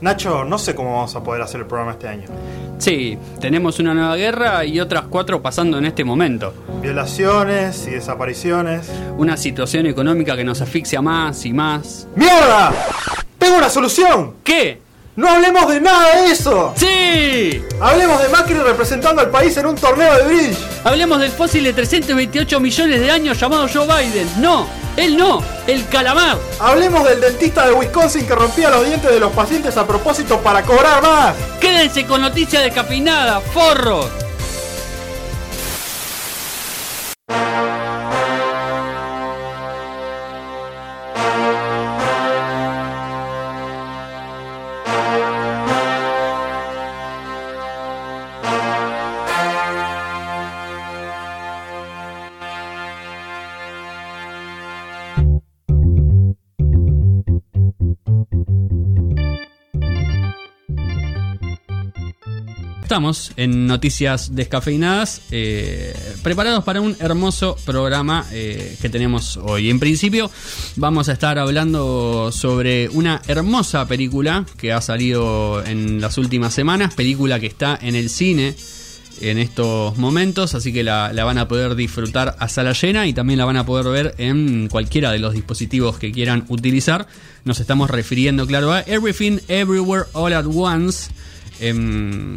Nacho, no sé cómo vamos a poder hacer el programa este año. Sí, tenemos una nueva guerra y otras cuatro pasando en este momento. Violaciones y desapariciones. Una situación económica que nos asfixia más y más. ¡Mierda! ¡Tengo una solución! ¿Qué? ¡No hablemos de nada de eso! ¡Sí! Hablemos de Macri representando al país en un torneo de bridge. Hablemos del fósil de 328 millones de años llamado Joe Biden. No, él no, el calamar. Hablemos del dentista de Wisconsin que rompía los dientes de los pacientes a propósito para cobrar más. Quédense con noticias descafeinadas, forros. Estamos en Noticias Descafeinadas, eh, preparados para un hermoso programa eh, que tenemos hoy. En principio, vamos a estar hablando sobre una hermosa película que ha salido en las últimas semanas, película que está en el cine en estos momentos, así que la, van a poder disfrutar a sala llena y también la van a poder ver en cualquiera de los dispositivos que quieran utilizar. Nos estamos refiriendo, claro, a Everything Everywhere All at Once. Eh,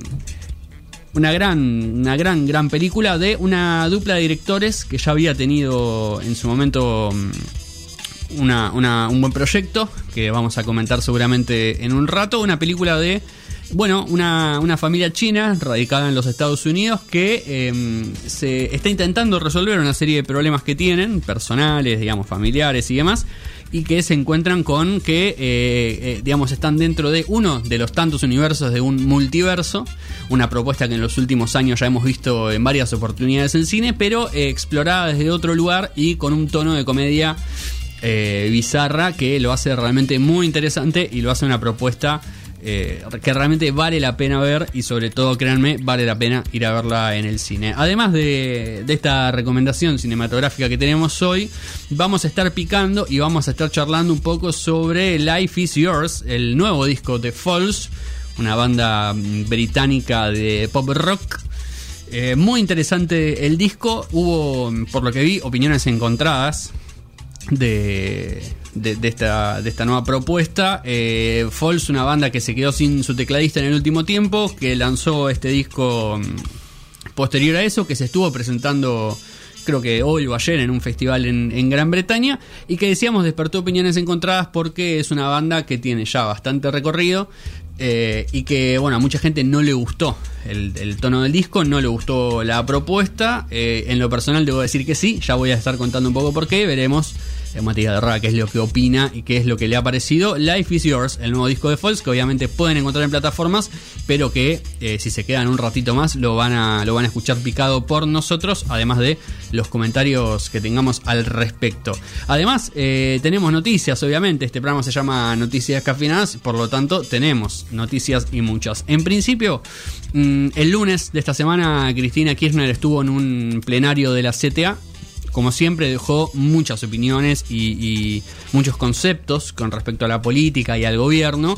una gran, una gran, gran película de una dupla de directores que ya había tenido en su momento una, una, un buen proyecto que vamos a comentar seguramente en un rato. Una película de, bueno, una, una familia china radicada en los Estados Unidos que eh, se está intentando resolver una serie de problemas que tienen, personales, digamos, familiares y demás y que se encuentran con que, eh, eh, digamos, están dentro de uno de los tantos universos de un multiverso, una propuesta que en los últimos años ya hemos visto en varias oportunidades en cine, pero eh, explorada desde otro lugar y con un tono de comedia bizarra que lo hace realmente muy interesante y lo hace una propuesta eh, que realmente vale la pena ver y sobre todo, créanme, vale la pena ir a verla en el cine. Además de, esta recomendación cinematográfica que tenemos hoy, vamos a estar picando y vamos a estar charlando un poco sobre Life is Yours, el nuevo disco de Falls, una banda británica de pop rock. Eh, muy interesante el disco, hubo, por lo que vi, opiniones encontradas de, de, esta, de esta nueva propuesta. Eh, Falls, una banda que se quedó sin su tecladista en el último tiempo, que lanzó este disco posterior a eso, que se estuvo presentando creo que hoy o ayer en un festival en, Gran Bretaña y que decíamos despertó opiniones encontradas porque es una banda que tiene ya bastante recorrido eh, y que bueno a mucha gente no le gustó el, el tono del disco, no le gustó la propuesta. Eh, en lo personal debo decir que sí, ya voy a estar contando un poco por qué, veremos Matías Guerra qué es lo que opina y qué es lo que le ha parecido. Life is Yours, el nuevo disco de Falls, que obviamente pueden encontrar en plataformas, pero que eh, si se quedan un ratito más lo van, a, lo van a escuchar picado por nosotros, además de los comentarios que tengamos al respecto. Además, eh, tenemos noticias, obviamente, este programa se llama Noticias Cafinadas, por lo tanto tenemos noticias y muchas. En principio, mmm, el lunes de esta semana, Cristina Kirchner estuvo en un plenario de la CTA como siempre dejó muchas opiniones y, y, muchos conceptos con respecto a la política y al gobierno.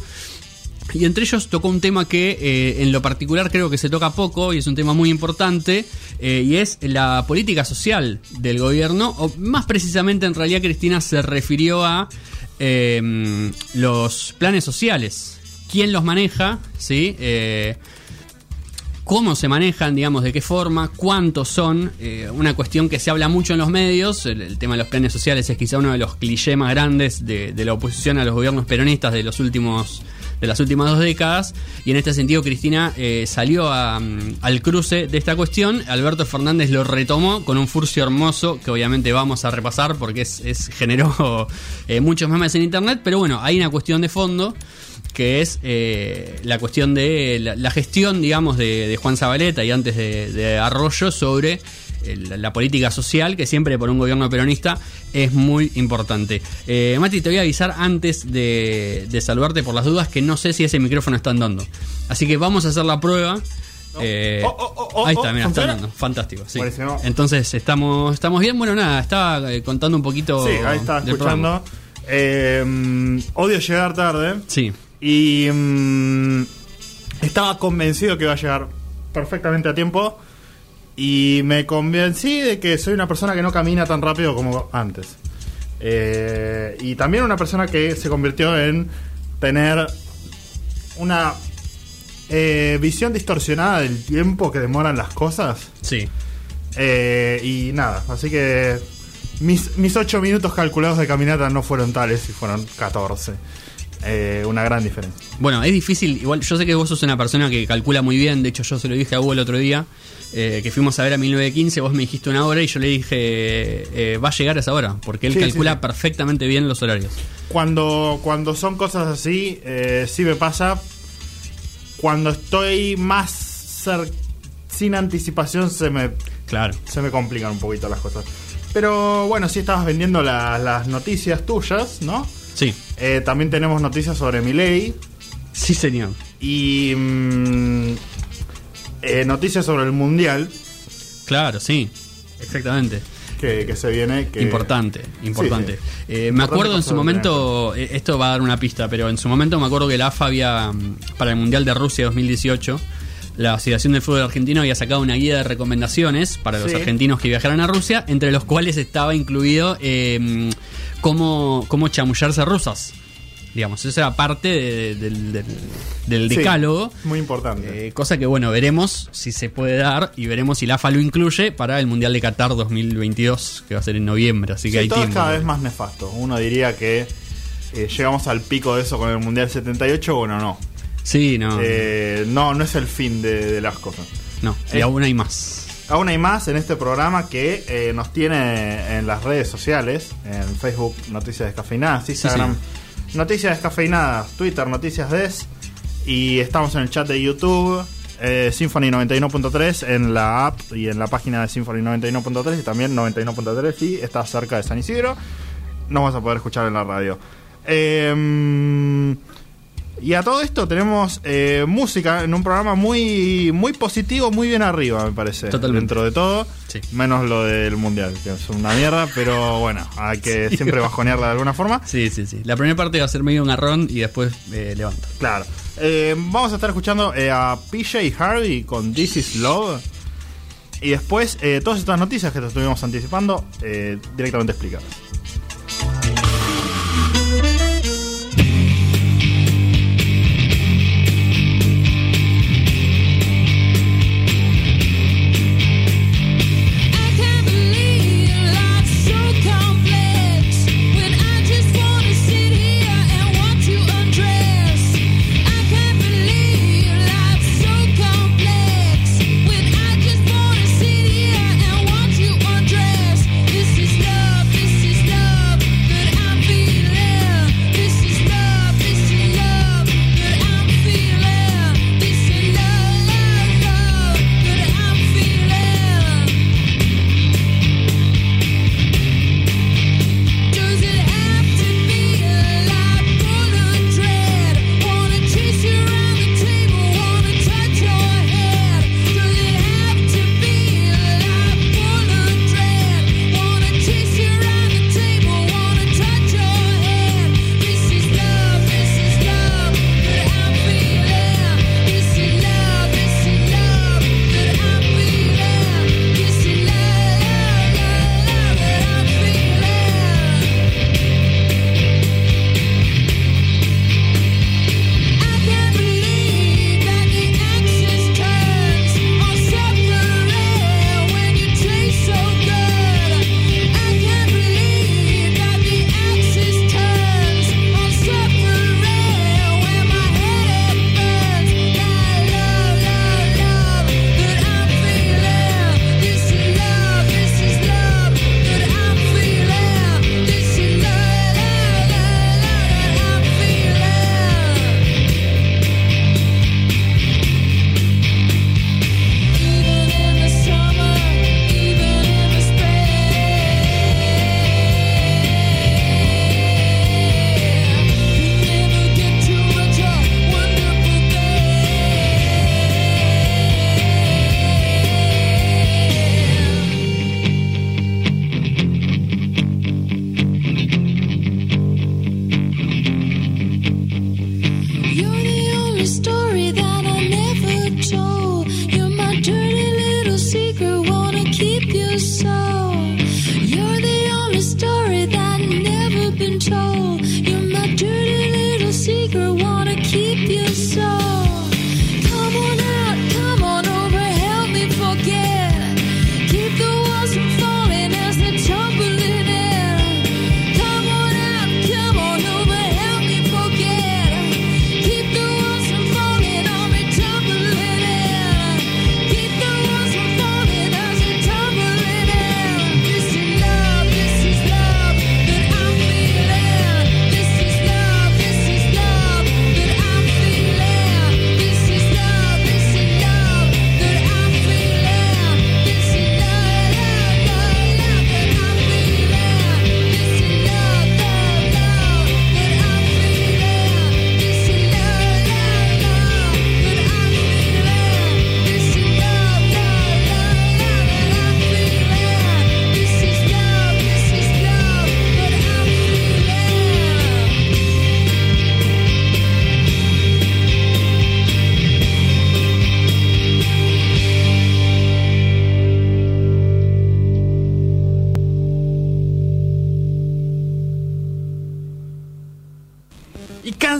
Y entre ellos tocó un tema que eh, en lo particular creo que se toca poco y es un tema muy importante eh, y es la política social del gobierno, o más precisamente en realidad Cristina se refirió a eh, los planes sociales, quién los maneja, ¿sí? Cómo se manejan, digamos, de qué forma, cuántos son, eh, una cuestión que se habla mucho en los medios, el, tema de los planes sociales es quizá uno de los clichés más grandes de, de, la oposición a los gobiernos peronistas de los últimos de las últimas dos décadas y en este sentido Cristina eh, salió um, al cruce de esta cuestión. Alberto Fernández lo retomó con un furcio hermoso que obviamente vamos a repasar porque es generó eh, muchos memes en internet pero bueno hay una cuestión de fondo que es eh, la cuestión de la, la gestión, digamos, de, de, Juan Zabaleta y antes de, de Arroyo sobre el, la política social, que siempre por un gobierno peronista es muy importante. Eh, Mati, te voy a avisar antes de, de, saludarte por las dudas que no sé si ese micrófono está andando. Así que vamos a hacer la prueba. Eh, Oh, oh, oh, ahí está, mira, está andando. Fantástico. Sí. Buenísimo. Entonces, estamos, estamos bien. Bueno, nada, estaba eh, contando un poquito. Sí, ahí programa. escuchando. Eh, odio llegar tarde. Sí. Y mm, estaba convencido que iba a llegar perfectamente a tiempo. Y me convencí de que soy una persona que no camina tan rápido como antes. Eh, y también una persona que se convirtió en tener una eh, visión distorsionada del tiempo que demoran las cosas. Sí. Eh, y nada, así que mis, mis 8 minutos calculados de caminata no fueron tales y fueron 14. Eh, una gran diferencia. Bueno, es difícil. Igual yo sé que vos sos una persona que calcula muy bien. De hecho, yo se lo dije a Hugo el otro día. eh, que fuimos a ver a 1915. Vos me dijiste una hora y yo le dije, eh, va a llegar a esa hora. Porque él Sí, calcula sí. perfectamente bien los horarios. Cuando, cuando son cosas así, sí me pasa. Cuando estoy más sin anticipación se me, Claro. se me complican un poquito las cosas. Pero bueno, sí estabas vendiendo la- las noticias tuyas, ¿no? Sí. Eh, también tenemos noticias sobre Milei Sí, señor. y mm, eh, noticias sobre el Mundial Claro, sí. Exactamente. que, que se viene. Que, Importante, importante. Sí, sí. Eh, me acuerdo en su momento, eh, esto va a dar una pista, pero en su momento me acuerdo que la AFA había, mm, para el Mundial de Rusia 2018, la Asociación del Fútbol Argentino había sacado una guía de recomendaciones para los Sí. argentinos que viajaran a Rusia, entre los cuales estaba incluido eh, cómo, cómo chamullarse rusas. Digamos, esa era parte de- del, del- Sí, decálogo. muy importante. Eh, cosa que, bueno, veremos si se puede dar y veremos si la AFA lo incluye para el Mundial de Qatar 2022, que va a ser en noviembre, así que Sí, hay todo tiempo. es cada vez más nefasto. Uno diría que eh, llegamos al pico de eso con el Mundial 78, bueno, no. Sí, no. Eh, no, no es el fin de, de las cosas. no, y aún hay más. Aún hay más en este programa que eh, nos tiene en las redes sociales, en Facebook Noticias Descafeinadas, Instagram Noticias Descafeinadas, Twitter Noticias Des y estamos en el chat de YouTube eh, Symphony 91.3 en la app y en la página de Symphony 91.3 y también 91.3 y está cerca de San Isidro. Nos vas a poder escuchar en la radio. Eh, y a todo esto tenemos eh, música en un programa muy muy positivo, muy bien arriba, me parece. Totalmente. Dentro de todo, Sí. menos lo del mundial, que es una mierda, pero bueno, hay que siempre bajonearla de alguna forma. Sí, sí, sí. La primera parte va a ser medio un garrón y después eh, levanta. Claro. Eh, vamos a estar escuchando eh, a PJ Harvey con This Is Love. Y después todas estas noticias que te estuvimos anticipando directamente explicadas.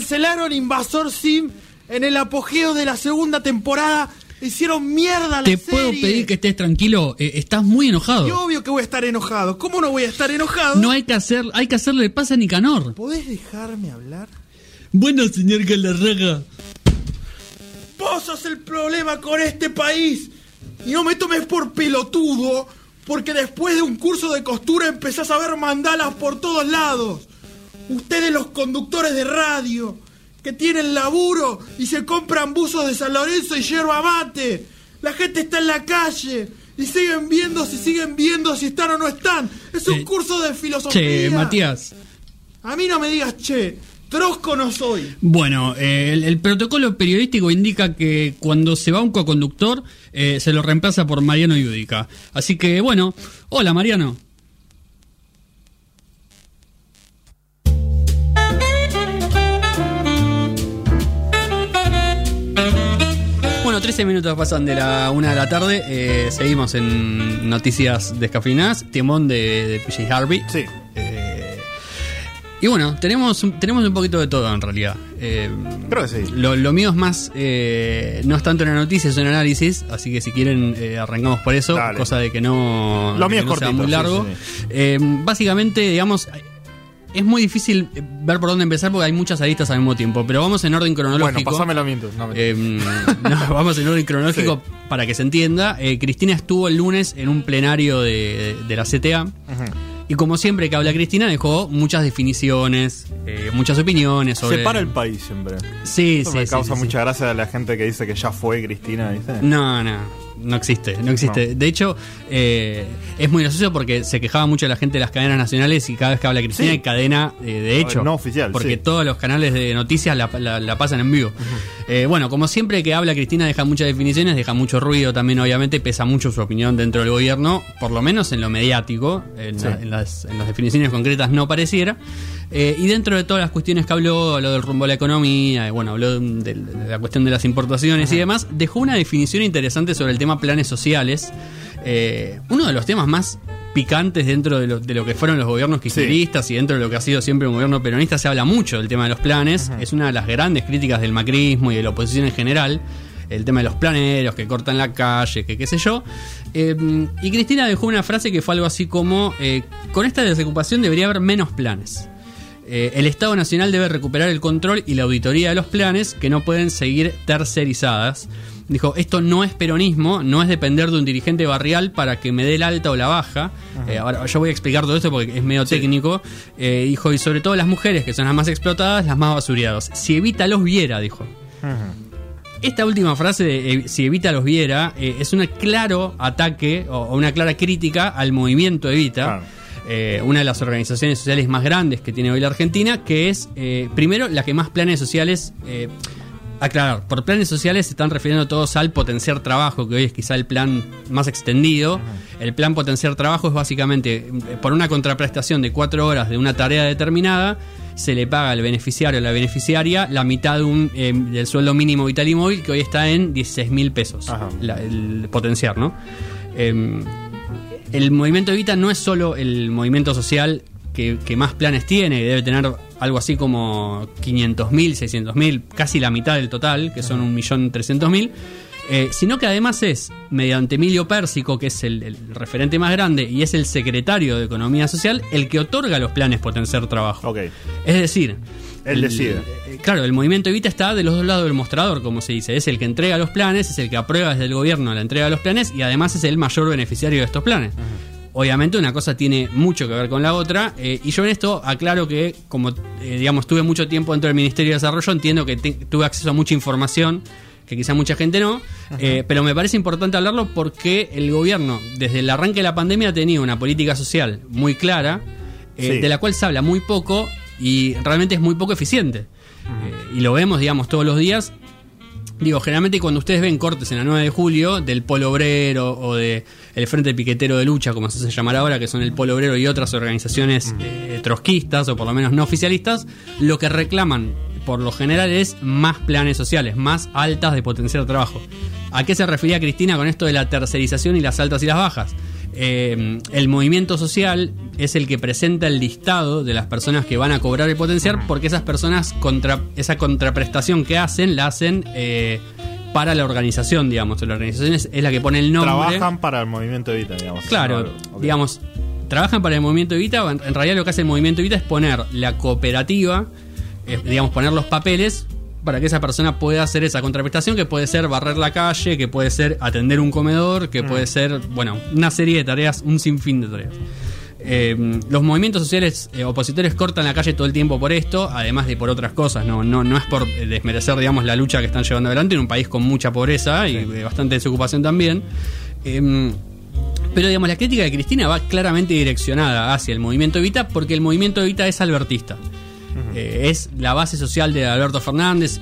Cancelaron Invasor Sim en el apogeo de la segunda temporada. Hicieron mierda la Te serie. puedo pedir que estés tranquilo, eh, estás muy enojado. Y obvio que voy a estar enojado. ¿Cómo no voy a estar enojado? No hay que hacer, hay que hacerle pasa a Nicanor. ¿Podés dejarme hablar? Bueno, señor Galarraga. Vos sos el problema con este país. Y no me tomes por pelotudo, porque después de un curso de costura empezás a ver mandalas por todos lados. Ustedes los conductores de radio, que tienen laburo y se compran buzos de San Lorenzo y yerba mate. La gente está en la calle y siguen viendo si siguen viendo si están o no están. Es un Eh, curso de filosofía. Che, Matías. A mí no me digas che, trosco no soy. Bueno, eh, el, el protocolo periodístico indica que cuando se va un coconductor eh, se lo reemplaza por Mariano Yudica. Así que bueno, hola Mariano. 13 minutos pasan de la una de la tarde. eh, seguimos en noticias descafeinadas. Timón de, de PJ Harvey. Sí. Eh, y bueno, tenemos, un- tenemos un poquito de todo en realidad. Eh, Creo que sí. lo, lo mío es más, no es tanto una noticia, es un análisis, así que si quieren arrancamos por eso, Dale. cosa de que no, Lo mío que es no sea cortito, muy largo. sí, básicamente, digamos, es muy difícil eh, ver por dónde empezar porque hay muchas aristas al mismo tiempo, pero vamos en orden cronológico. Bueno, pasámelo mientras. No, Eh, no, vamos en orden cronológico para que se entienda. Eh, Cristina estuvo el lunes en un plenario de, de la CTA. Y como siempre que habla Cristina, dejó muchas definiciones, eh, muchas opiniones sobre. Separa el país siempre. Sí, Eso sí, me sí, causa sí, sí. mucha gracia a la gente que dice que ya fue Cristina, ¿viste? No, no, no existe, no existe. De hecho, eh, es muy gracioso porque se quejaba mucho la gente de las cadenas nacionales y cada vez que habla Cristina Sí. hay cadena eh, de hecho. No oficial, Porque sí. todos los canales de noticias la, la- la pasan en vivo. Eh, bueno, como siempre que habla Cristina deja muchas definiciones, deja mucho ruido también, obviamente, pesa mucho su opinión dentro del gobierno, por lo menos en lo mediático, en, Sí. la- en las, en las definiciones concretas no pareciera. Eh, y dentro de todas las cuestiones que habló, habló del rumbo a la economía, eh, bueno, habló de, de la cuestión de las importaciones y demás, dejó una definición interesante sobre el tema planes sociales. Eh, uno de los temas más picantes dentro de lo, de lo que fueron los gobiernos kirchneristas y dentro de lo que ha sido siempre un gobierno peronista se habla mucho del tema de los planes. Es una de las grandes críticas del macrismo y de la oposición en general. El tema de los planeros que cortan la calle, que qué sé yo. Eh, y Cristina dejó una frase que fue algo así como, eh, con esta desocupación debería haber menos planes. Eh, el Estado Nacional debe recuperar el control y la auditoría de los planes que no pueden seguir tercerizadas. Dijo, esto no es peronismo, no es depender de un dirigente barrial para que me dé el alta o la baja. Eh, ahora yo voy a explicar todo esto porque es medio técnico. Eh, dijo, y sobre todo las mujeres, que son las más explotadas, las más basuriadas. Si Evita los viera, dijo. Esta última frase de si Evita los viera es un claro ataque o, o una clara crítica al movimiento Evita, Claro. Eh, una de las organizaciones sociales más grandes que tiene hoy la Argentina, que es eh, primero la que más planes sociales... eh, Aclarar, por planes sociales se están refiriendo todos al potenciar trabajo, que hoy es quizá el plan más extendido. El plan potenciar trabajo es básicamente, eh, por una contraprestación de cuatro horas de una tarea determinada, se le paga al beneficiario o la beneficiaria la mitad de un, eh, del sueldo mínimo vital y móvil, que hoy está en 16 mil pesos. La- el potenciar, ¿no? Em, el movimiento Evita no es solo el movimiento social que, que más planes tiene, que debe tener algo así como 500.000, 600.000, casi la mitad del total, que son 1.300.000, eh, sino que además es, mediante Emilio Pérsico, que es el, el referente más grande y es el secretario de Economía Social, el que otorga los planes potenciar trabajo. Ok. Es decir, Él decide. eh, Claro, el movimiento Evita está de los dos lados del mostrador, como se dice. Es el que entrega los planes, es el que aprueba desde el gobierno la entrega de los planes y además es el mayor beneficiario de estos planes. Obviamente una cosa tiene mucho que ver con la otra eh, y yo en esto aclaro que como eh, digamos tuve mucho tiempo dentro del Ministerio de Desarrollo entiendo que te- tuve acceso a mucha información que quizá mucha gente no, eh, pero me parece importante hablarlo porque el gobierno desde el arranque de la pandemia ha tenido una política social muy clara eh, Sí. de la cual se habla muy poco y realmente es muy poco eficiente. Eh, y lo vemos, digamos, todos los días. Digo, generalmente cuando ustedes ven cortes en la 9 de julio del Polo Obrero o de el Frente Piquetero de Lucha, como se hace llamar ahora, que son el Polo Obrero y otras organizaciones eh, trotskistas o por lo menos no oficialistas, lo que reclaman por lo general es más planes sociales, más altas de potenciar trabajo. ¿A qué se refería Cristina con esto de la tercerización y las altas y las bajas? Eh, el movimiento social es el que presenta el listado de las personas que van a cobrar el potenciar, porque esas personas, contra, esa contraprestación que hacen, la hacen eh, para la organización, digamos. La organización es, es la que pone el nombre. Trabajan para el movimiento Evita, digamos. Claro, No, digamos, trabajan para el movimiento Evita. En, en realidad, lo que hace el movimiento Evita es poner la cooperativa, eh, digamos, poner los papeles para que esa persona pueda hacer esa contraprestación, que puede ser barrer la calle, que puede ser atender un comedor, que puede ser, bueno, una serie de tareas, un sinfín de tareas. Eh, los movimientos sociales eh, opositores cortan la calle todo el tiempo por esto, además de por otras cosas. No, no, no es por eh, desmerecer, digamos, la lucha que están llevando adelante en un país con mucha pobreza y eh, bastante desocupación también. Em, pero digamos, la crítica de Cristina va claramente direccionada hacia el movimiento Evita porque el movimiento Evita es albertista. Eh, es la base social de Alberto Fernández.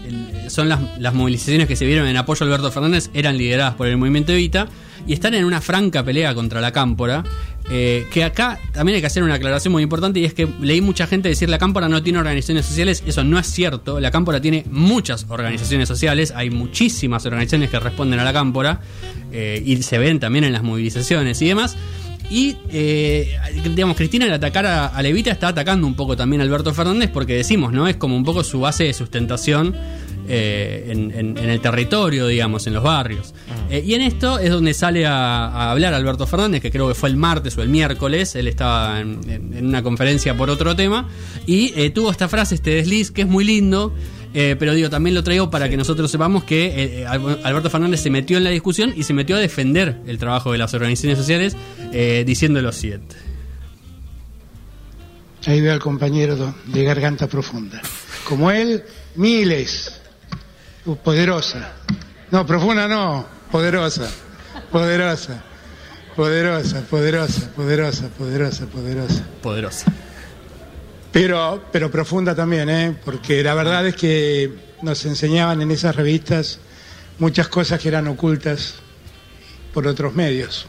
son las, las movilizaciones que se vieron en apoyo a Alberto Fernández, eran lideradas por el movimiento Evita y están en una franca pelea contra la cámpora. eh, que acá también hay que hacer una aclaración muy importante y es que leí mucha gente decir la cámpora no tiene organizaciones sociales. Eso no es cierto. La cámpora tiene muchas organizaciones sociales. Hay muchísimas organizaciones que responden a la cámpora eh, y se ven también en las movilizaciones y demás. Y, eh, digamos, Cristina al atacar a, a Levita está atacando un poco también a Alberto Fernández porque decimos, ¿no? Es como un poco su base de sustentación eh, en, en- en el territorio, digamos, en los barrios. Eh, y en esto es donde sale a, a hablar Alberto Fernández, que creo que fue el martes o el miércoles, él estaba en, en- en una conferencia por otro tema, y eh, tuvo esta frase, este desliz, que es muy lindo. Eh, pero digo, también lo traigo para que nosotros sepamos que eh, eh, Al- Alberto Fernández se metió en la discusión y se metió a defender el trabajo de las organizaciones sociales eh, diciendo lo siguiente. Ahí veo al compañero de garganta profunda. Como él, miles. Uh, Poderosa. No, profunda no, poderosa. Poderosa. Poderosa, poderosa, poderosa, poderosa, poderosa. Poderosa. Pero, pero profunda también, ¿eh? Porque la verdad es que nos enseñaban en esas revistas muchas cosas que eran ocultas por otros medios.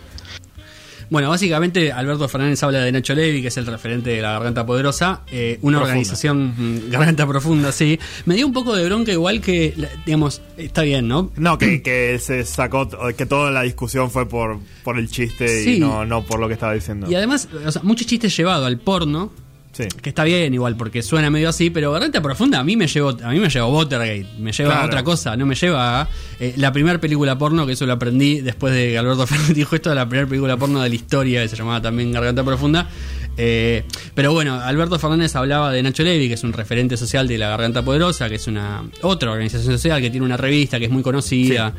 Bueno, básicamente Alberto Fernández habla de Nacho Levi, que es el referente de la Garganta Poderosa, eh, una Profunda. organización mm, Garganta Profunda, sí. Me dio un poco de bronca igual que, la- digamos, está bien, ¿no? No, que, que se sacó, que toda la discusión fue por, por el chiste Sí. y no, no por lo que estaba diciendo. Y además, o sea, muchos chistes llevados al porno, Sí. que está bien igual, porque suena medio así, pero Garganta Profunda a mí me llevó, a mí me llevó Watergate, me lleva a otra cosa, no me lleva a eh, la primera película porno, que eso lo aprendí después de que Alberto Fernández dijo esto, la primera película porno de la historia, que se llamaba también Garganta Profunda. Eh, pero bueno, Alberto Fernández hablaba de Nacho Levi, que es un referente social de la Garganta Poderosa, que es una otra organización social que tiene una revista que es muy conocida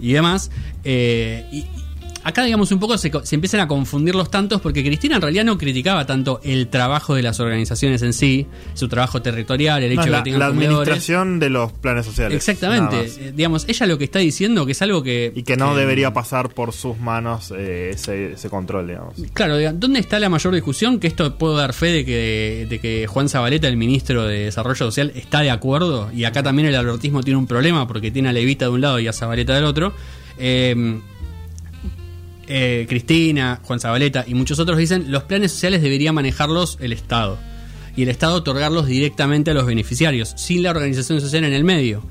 y demás. Eh, y, acá, digamos, un poco se, se empiezan a confundir los tantos porque Cristina en realidad no criticaba tanto el trabajo de las organizaciones en sí, su trabajo territorial, el hecho No, de la, que tengan la administración de los planes sociales. Exactamente. Eh, digamos, ella lo que está diciendo que es algo que. Y que no debería pasar por sus manos eh, ese, ese control, digamos. Claro, diga, ¿dónde está la mayor discusión? Que esto puedo dar fe de que, de que Juan Zabaleta, el ministro de Desarrollo Social, está de acuerdo. Y acá también el albertismo tiene un problema porque tiene a Levita de un lado y a Zabaleta del otro. Eh, eh, Cristina, Juan Zabaleta y muchos otros dicen los planes sociales debería manejarlos el Estado. Y el Estado otorgarlos directamente a los beneficiarios, sin la organización social en el medio.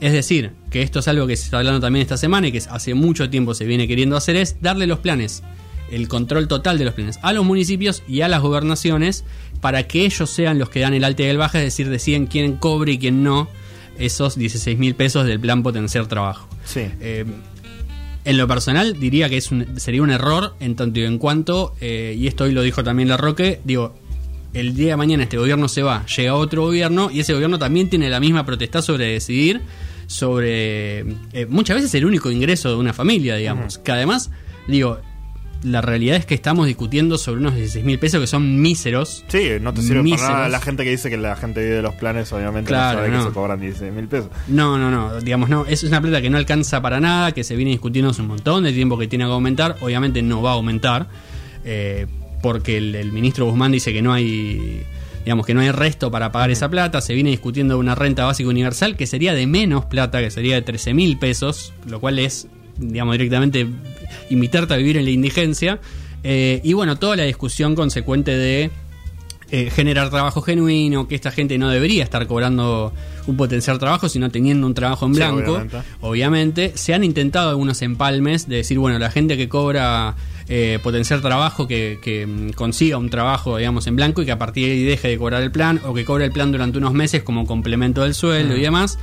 Es decir, que esto es algo que se está hablando también esta semana y que hace mucho tiempo se viene queriendo hacer, es darle los planes, el control total de los planes, a los municipios y a las gobernaciones, para que ellos sean los que dan el alta y el baja, es decir, deciden quién cobre y quién no esos 16 mil pesos del plan potenciar trabajo. Sí. Eh, en lo personal diría que es un- sería un error en tanto y en cuanto, eh, y esto hoy lo dijo también la Roque, digo, el día de mañana este gobierno se va, llega otro gobierno y ese gobierno también tiene la misma protesta sobre decidir sobre eh, muchas veces el único ingreso de una familia, digamos, que además, digo, la realidad es que estamos discutiendo sobre unos 16 mil pesos que son míseros. Sí, no te sirve Míseros. para nada. La gente que dice que la gente vive de los planes, obviamente Claro, no sabe no. que se cobran 16 mil pesos. No, no, no, digamos, no, es una plata que no alcanza para nada, que se viene discutiendo hace un montón de tiempo que tiene que aumentar, obviamente no va a aumentar, eh, porque el, el ministro Guzmán dice que no hay, digamos, que no hay resto para pagar esa plata, se viene discutiendo una renta básica universal que sería de menos plata, que sería de 13 mil pesos, lo cual es, digamos, directamente invitarte a vivir en la indigencia, eh, y bueno, toda la discusión consecuente de eh, generar trabajo genuino, que esta gente no debería estar cobrando un potencial trabajo, sino teniendo un trabajo en Sí, blanco. obviamente. obviamente. Se han intentado algunos empalmes de decir, bueno, la gente que cobra eh, potenciar trabajo, que, que, mm, consiga un trabajo, digamos, en blanco y que a partir de ahí deje de cobrar el plan o que cobre el plan durante unos meses como complemento del sueldo y demás.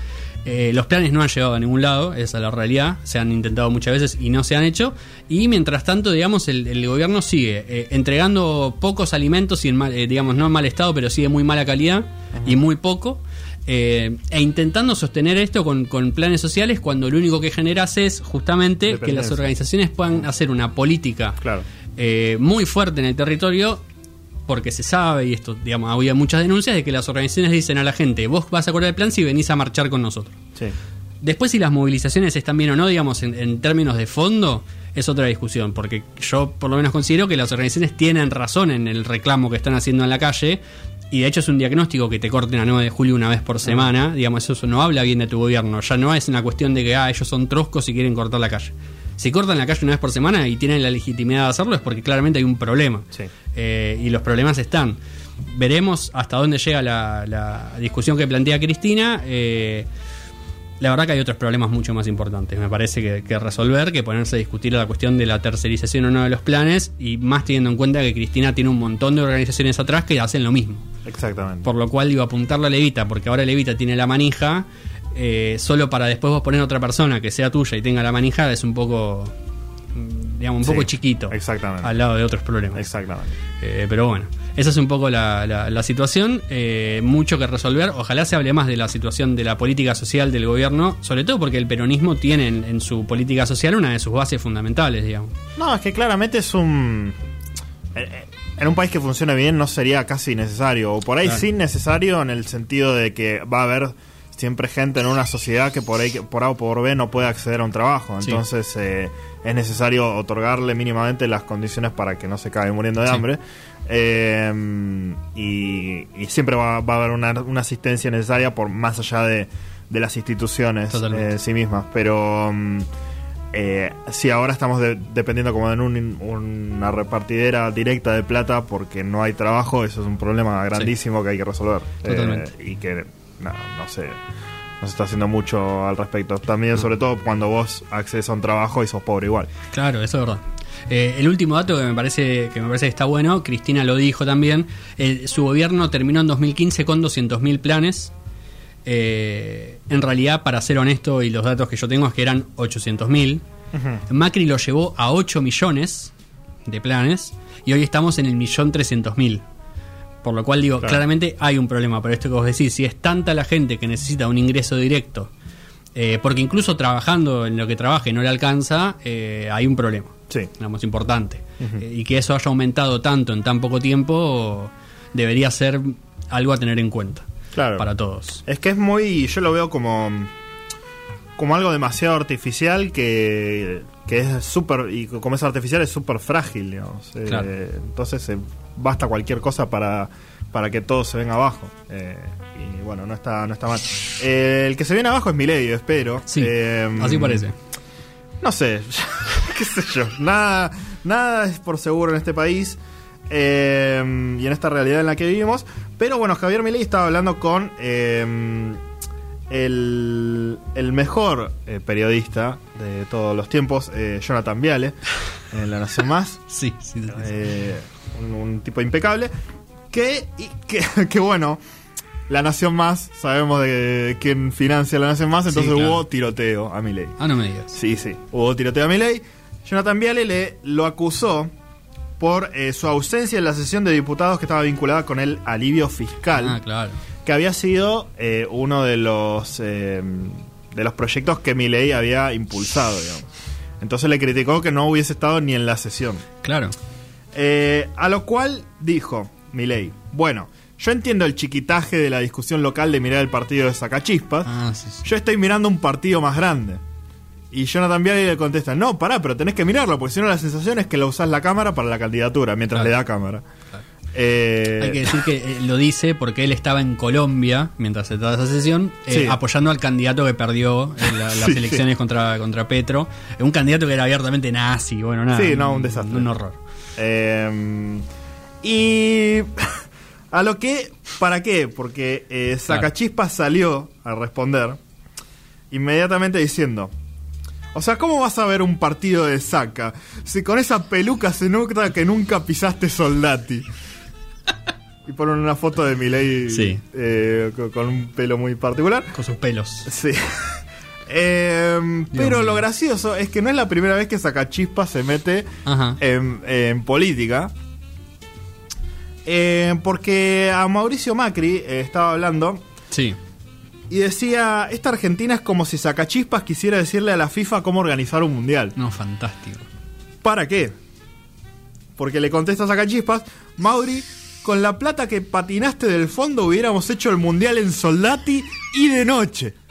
Eh, los planes no han llegado a ningún lado, esa es la realidad. Se han intentado muchas veces y no se han hecho. Y mientras tanto, digamos, el, el gobierno sigue eh, entregando pocos alimentos y, en mal- eh, digamos, no en mal estado, pero sí de muy mala calidad y muy poco. eh, e intentando sostener esto con, con planes sociales cuando lo único que generas es justamente que las organizaciones puedan hacer una política Claro. muy fuerte en el territorio porque se sabe, y esto, digamos, había muchas denuncias de que las organizaciones dicen a la gente, vos vas a cobrar el plan si venís a marchar con nosotros. Sí. Después si las movilizaciones están bien o no, digamos, en, en términos de fondo, es otra discusión, porque yo por lo menos considero que las organizaciones tienen razón en el reclamo que están haciendo en la calle, y de hecho es un diagnóstico que te corten a 9 de julio una vez por semana, digamos, eso no habla bien de tu gobierno, ya no es una cuestión de que, ah, ellos son troscos y quieren cortar la calle. Si cortan la calle una vez por semana y tienen la legitimidad de hacerlo es porque claramente hay un problema. Sí. Eh, y los problemas están. Veremos hasta dónde llega la, la discusión que plantea Cristina. Eh, la verdad que hay otros problemas mucho más importantes, me parece, que, que resolver, que ponerse a discutir la cuestión de la tercerización o no de los planes, y más teniendo en cuenta que Cristina tiene un montón de organizaciones atrás que hacen lo mismo. Exactamente. Por lo cual digo, apuntarle a Levita, porque ahora Levita tiene la manija, eh, solo para después vos poner a otra persona que sea tuya y tenga la manija, es un poco, digamos, un Sí, poco chiquito. exactamente. Al lado de otros problemas. Exactamente. Eh, pero bueno, esa es un poco la, la- la situación. eh, mucho que resolver. Ojalá se hable más de la situación de la política social del gobierno, sobre todo porque el peronismo tiene en, en su política social una de sus bases fundamentales, digamos. No, es que claramente es un. En un país que funcione bien no sería casi necesario. O por ahí Claro. sí necesario en el sentido de que va a haber siempre gente en una sociedad que por ahí por A o por B no puede acceder a un trabajo. Sí. Entonces eh, es necesario otorgarle mínimamente las condiciones para que no se acabe muriendo de Sí. hambre. Eh, y, y siempre va, va a haber una, una asistencia necesaria por más allá de, de las instituciones Totalmente. eh, en sí mismas. Pero mm, eh, sí, ahora estamos de- dependiendo como en un- una repartidera directa de plata porque no hay trabajo. Eso es un problema grandísimo que hay que resolver. Totalmente. Eh, y que no, no sé. No se está haciendo mucho al respecto. También, sobre todo, cuando vos accedes a un trabajo y sos pobre igual. Claro, eso es verdad. Eh, el último dato que me parece que me parece que está bueno, Cristina lo dijo también, su gobierno terminó en 2015 con 200.000 planes. Eh, en realidad, para ser honesto, y los datos que yo tengo es que eran 800.000. Macri lo llevó a 8 millones de planes y hoy estamos en el millón 300.000. Por lo cual digo, Claro. claramente hay un problema. Pero esto que vos decís, si es tanta la gente que necesita un ingreso directo, eh, porque incluso trabajando en lo que trabaje no le alcanza, eh, hay un problema Sí. digamos, importante. Eh, y que eso haya aumentado tanto en tan poco tiempo debería ser algo a tener en cuenta Claro. para todos. Es que es muy. Yo lo veo como. Como algo demasiado artificial que, que es súper. Y como es artificial es súper frágil, digamos. Eh, entonces eh, basta cualquier cosa para, para que todo se venga abajo. Eh, y bueno, no está, no está mal. Eh, el que se viene abajo es Milei, espero. Sí, así parece. No sé, qué sé yo. Nada, nada es por seguro en este país eh, y en esta realidad en la que vivimos. Pero bueno, Javier Milei estaba hablando con eh, el, el mejor eh, periodista de todos los tiempos, eh, Jonathan Viale, en La Nación Más. Sí, sí, sí, sí. Eh, un, un tipo impecable. Que, y que, que bueno, La Nación Más, sabemos de quién financia La Nación Más, entonces claro. hubo tiroteo a Milei. Ah, no me digas. Sí, sí. Hubo tiroteo a Milei. Jonathan Viale le lo acusó por eh, su ausencia en la sesión de diputados que estaba vinculada con el alivio fiscal, Ah, claro. Que había sido eh, uno de los eh, de los proyectos que Milei había impulsado, digamos. Entonces le criticó que no hubiese estado ni en la sesión. Claro. Eh, a lo cual dijo Milei, bueno, yo entiendo el chiquitaje de la discusión local de mirar el partido de Sacachispas, Ah, sí, sí. yo estoy mirando un partido más grande. Y Jonathan Viale le contesta, no, pará, pero tenés que mirarlo, porque si no la sensación es que lo usás la cámara para la candidatura, mientras Claro. le da cámara. Eh, Hay que decir que eh, lo dice porque él estaba en Colombia mientras se trataba esa sesión, eh, Sí. apoyando al candidato que perdió en la- las Sí, elecciones contra, contra Petro. Un candidato que era abiertamente nazi, bueno, nada. Sí, no, un desastre. Un horror. eh, y a lo que, ¿para qué? Porque Sacachispas salió a responder inmediatamente diciendo, O sea, ¿cómo vas a ver un partido de saca? Si con esa peluca se nota que nunca pisaste soldati. Y ponen una foto de Milei Sí. eh, con, con un pelo muy particular. Con sus pelos. Sí. Em, pero mío. lo gracioso es que no es la primera vez que Sacachispa se mete en, en política. Eh, porque a Mauricio Macri eh, estaba hablando Sí. y decía, esta Argentina es como si Sacachispas quisiera decirle a la FIFA cómo organizar un mundial. No, fantástico. ¿Para qué? Porque le contesta a Sacachispas, Mauri, con la plata que patinaste del fondo hubiéramos hecho el mundial en Soldati y de noche.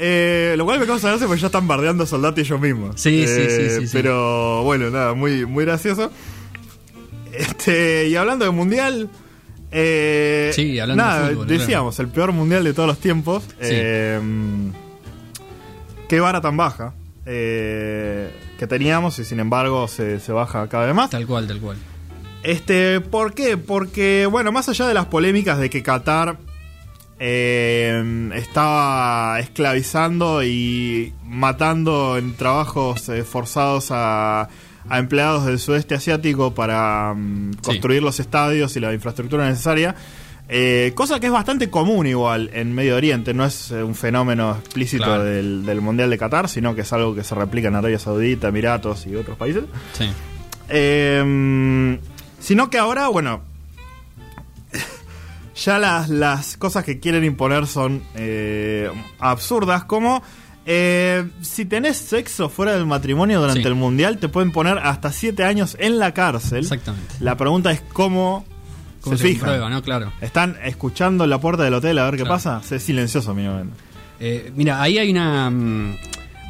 Eh, lo cual me causa gracia porque ya están bardeando a Soldati ellos mismos. Sí, sí, Eh, sí, sí, sí. Pero bueno, nada, muy, muy gracioso. Este, y hablando de mundial. eh, Sí, hablando de nada, fútbol, decíamos, el peor mundial de todos los tiempos. Eh, qué vara tan baja eh, que teníamos y sin embargo se, se baja cada vez más. Tal cual, tal cual. Este, ¿por qué? Porque, bueno, más allá de las polémicas de que Qatar eh, estaba esclavizando y matando en trabajos eh, forzados a, a empleados del sudeste asiático para mm, Sí. construir los estadios y la infraestructura necesaria. eh, cosa que es bastante común igual en Medio Oriente, no es eh, un fenómeno explícito Claro. del, del Mundial de Qatar, sino que es algo que se replica en Arabia Saudita, Emiratos y otros países. Sí. Sino que ahora, bueno, ya las, las cosas que quieren imponer son eh, absurdas, como eh, si tenés sexo fuera del matrimonio durante Sí. el mundial, te pueden poner hasta 7 años en la cárcel. Exactamente. La pregunta es cómo, ¿Cómo se, se, fijan. no? Claro. ¿Están escuchando la puerta del hotel a ver qué Claro. pasa? Sé silencioso, mínimamente. Eh, mira, ahí hay una.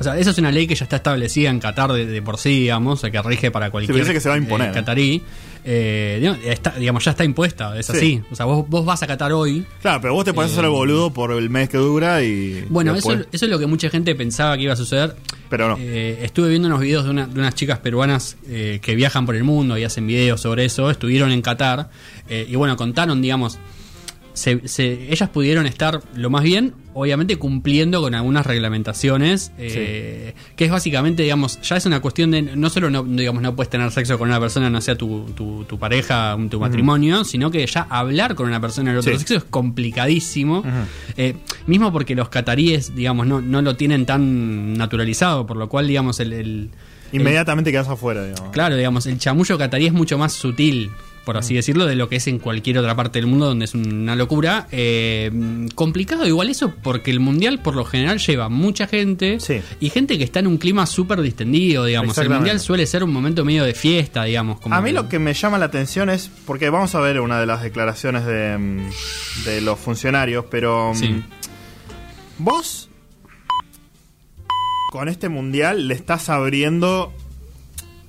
O sea, esa es una ley que ya está establecida en Qatar de, de por sí, digamos, o sea, que rige para cualquier parece que se va a imponer, eh, ¿eh? catarí. Eh, digamos, está- digamos, ya está impuesta, es Sí. así. O sea, vos, vos vas a Qatar hoy. Claro, pero vos te podés hacer el boludo por el mes que dura y. Bueno, después- eso, eso es lo que mucha gente pensaba que iba a suceder. Pero no. Eh, estuve viendo unos videos de, una- de unas chicas peruanas eh, que viajan por el mundo y hacen videos sobre eso. Estuvieron en Qatar eh, y bueno, contaron, digamos, se- se- ellas pudieron estar lo más bien, obviamente cumpliendo con algunas reglamentaciones, eh, que es básicamente, digamos, ya es una cuestión de no solo no, digamos, no puedes tener sexo con una persona, no sea tu, tu, tu pareja, tu matrimonio, sino que ya hablar con una persona del otro Sí. sexo es complicadísimo. Eh, mismo porque los cataríes, digamos, no, no lo tienen tan naturalizado, por lo cual, digamos, el- el Inmediatamente quedas afuera, digamos. Claro, digamos, el chamullo catarí es mucho más sutil, por así decirlo, de lo que es en cualquier otra parte del mundo donde es una locura. Eh, complicado igual eso porque el mundial por lo general lleva mucha gente Sí. y gente que está en un clima súper distendido, digamos. El mundial suele ser un momento medio de fiesta, digamos. Como A mí lo que me llama la atención es, porque vamos a ver una de las declaraciones de, mm, de los funcionarios, pero mm, Sí. vos con este mundial le estás abriendo...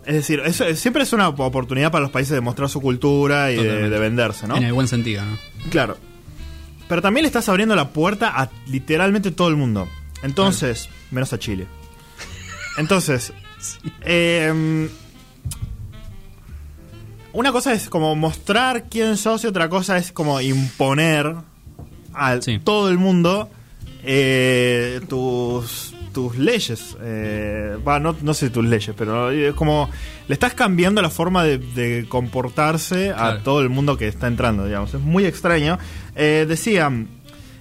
Es decir, eso siempre es una oportunidad para los países de mostrar su cultura y de, venderse, ¿no? En el buen sentido, ¿no? Claro. Pero también le estás abriendo la puerta a literalmente todo el mundo. Entonces, menos a Chile. Entonces, em, una cosa es como mostrar quién sos y otra cosa es como imponer a Sí. todo el mundo eh, tus tus leyes. Eh, no, no sé tus leyes, pero es como le estás cambiando la forma de, de comportarse a todo el mundo que está entrando, digamos. Es muy extraño. Eh, decían,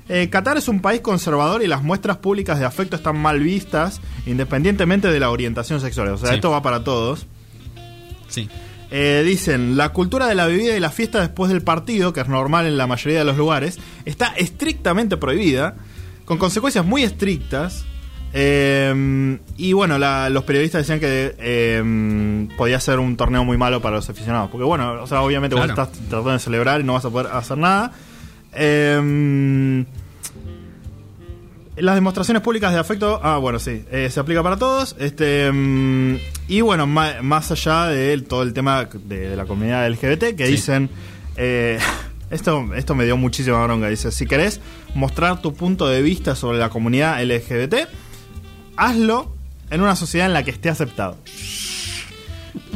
eh, Qatar es un país conservador y las muestras públicas de afecto están mal vistas independientemente de la orientación sexual. O sea, Sí. esto va para todos. Sí. Eh, dicen, la cultura de la bebida y la fiesta después del partido, que es normal en la mayoría de los lugares, está estrictamente prohibida, con consecuencias muy estrictas. Eh, y bueno, la- los periodistas decían que eh, podía ser un torneo muy malo para los aficionados. Porque bueno, o sea, obviamente Claro. vos estás tratando de celebrar y no vas a poder hacer nada. Eh, las demostraciones públicas de afecto, ah, bueno, sí, eh, se aplica para todos. Este y bueno, más allá de todo el tema de, de la comunidad LGBT, que Sí. dicen, eh, esto, esto me dio muchísima bronca. Dice, si querés mostrar tu punto de vista sobre la comunidad LGBT, hazlo en una sociedad en la que esté aceptado.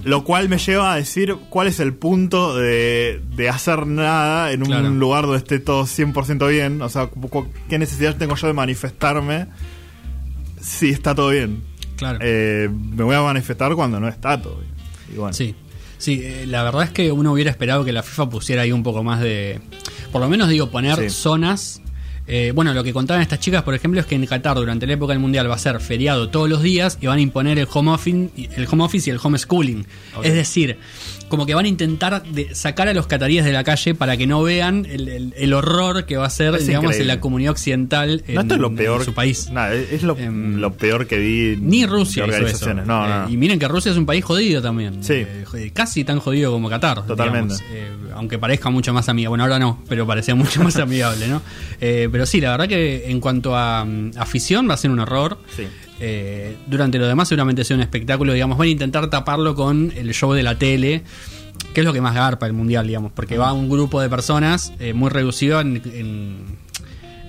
Lo cual me lleva a decir cuál es el punto de, de hacer nada en un Claro. lugar donde esté todo 100% bien. O sea, ¿qué necesidad tengo yo de manifestarme si está todo bien. Claro. Eh, me voy a manifestar cuando no está todo bien. Y bueno, Sí, sí, eh, la verdad es que uno hubiera esperado que la FIFA pusiera ahí un poco más de... Por lo menos digo, poner Sí. zonas... eh, bueno, lo que contaban estas chicas, por ejemplo, es que en Qatar durante la época del Mundial va a ser feriado todos los días y van a imponer el home office, el home office y el homeschooling. Ok. Es decir, como que van a intentar de sacar a los cataríes de la calle para que no vean el, el- el horror que va a ser, Es digamos, increíble. en la comunidad occidental en, no, esto es lo en peor. su país. Es lo, Em, lo peor que vi. Ni Rusia hizo eso. No, no, Eh. Y miren que Rusia es un país jodido también. Sí. Eh, casi tan jodido como Qatar. Totalmente. Eh, aunque parezca mucho más amigable. Bueno, ahora no, pero parecía mucho más amigable, ¿no? Pero sí, la verdad que en cuanto a mm, afición va a ser un horror. Sí. Eh, durante lo demás seguramente sea un espectáculo, digamos, van a intentar taparlo con el show de la tele, que es lo que más garpa el mundial, digamos, porque va un grupo de personas eh, muy reducido en, en,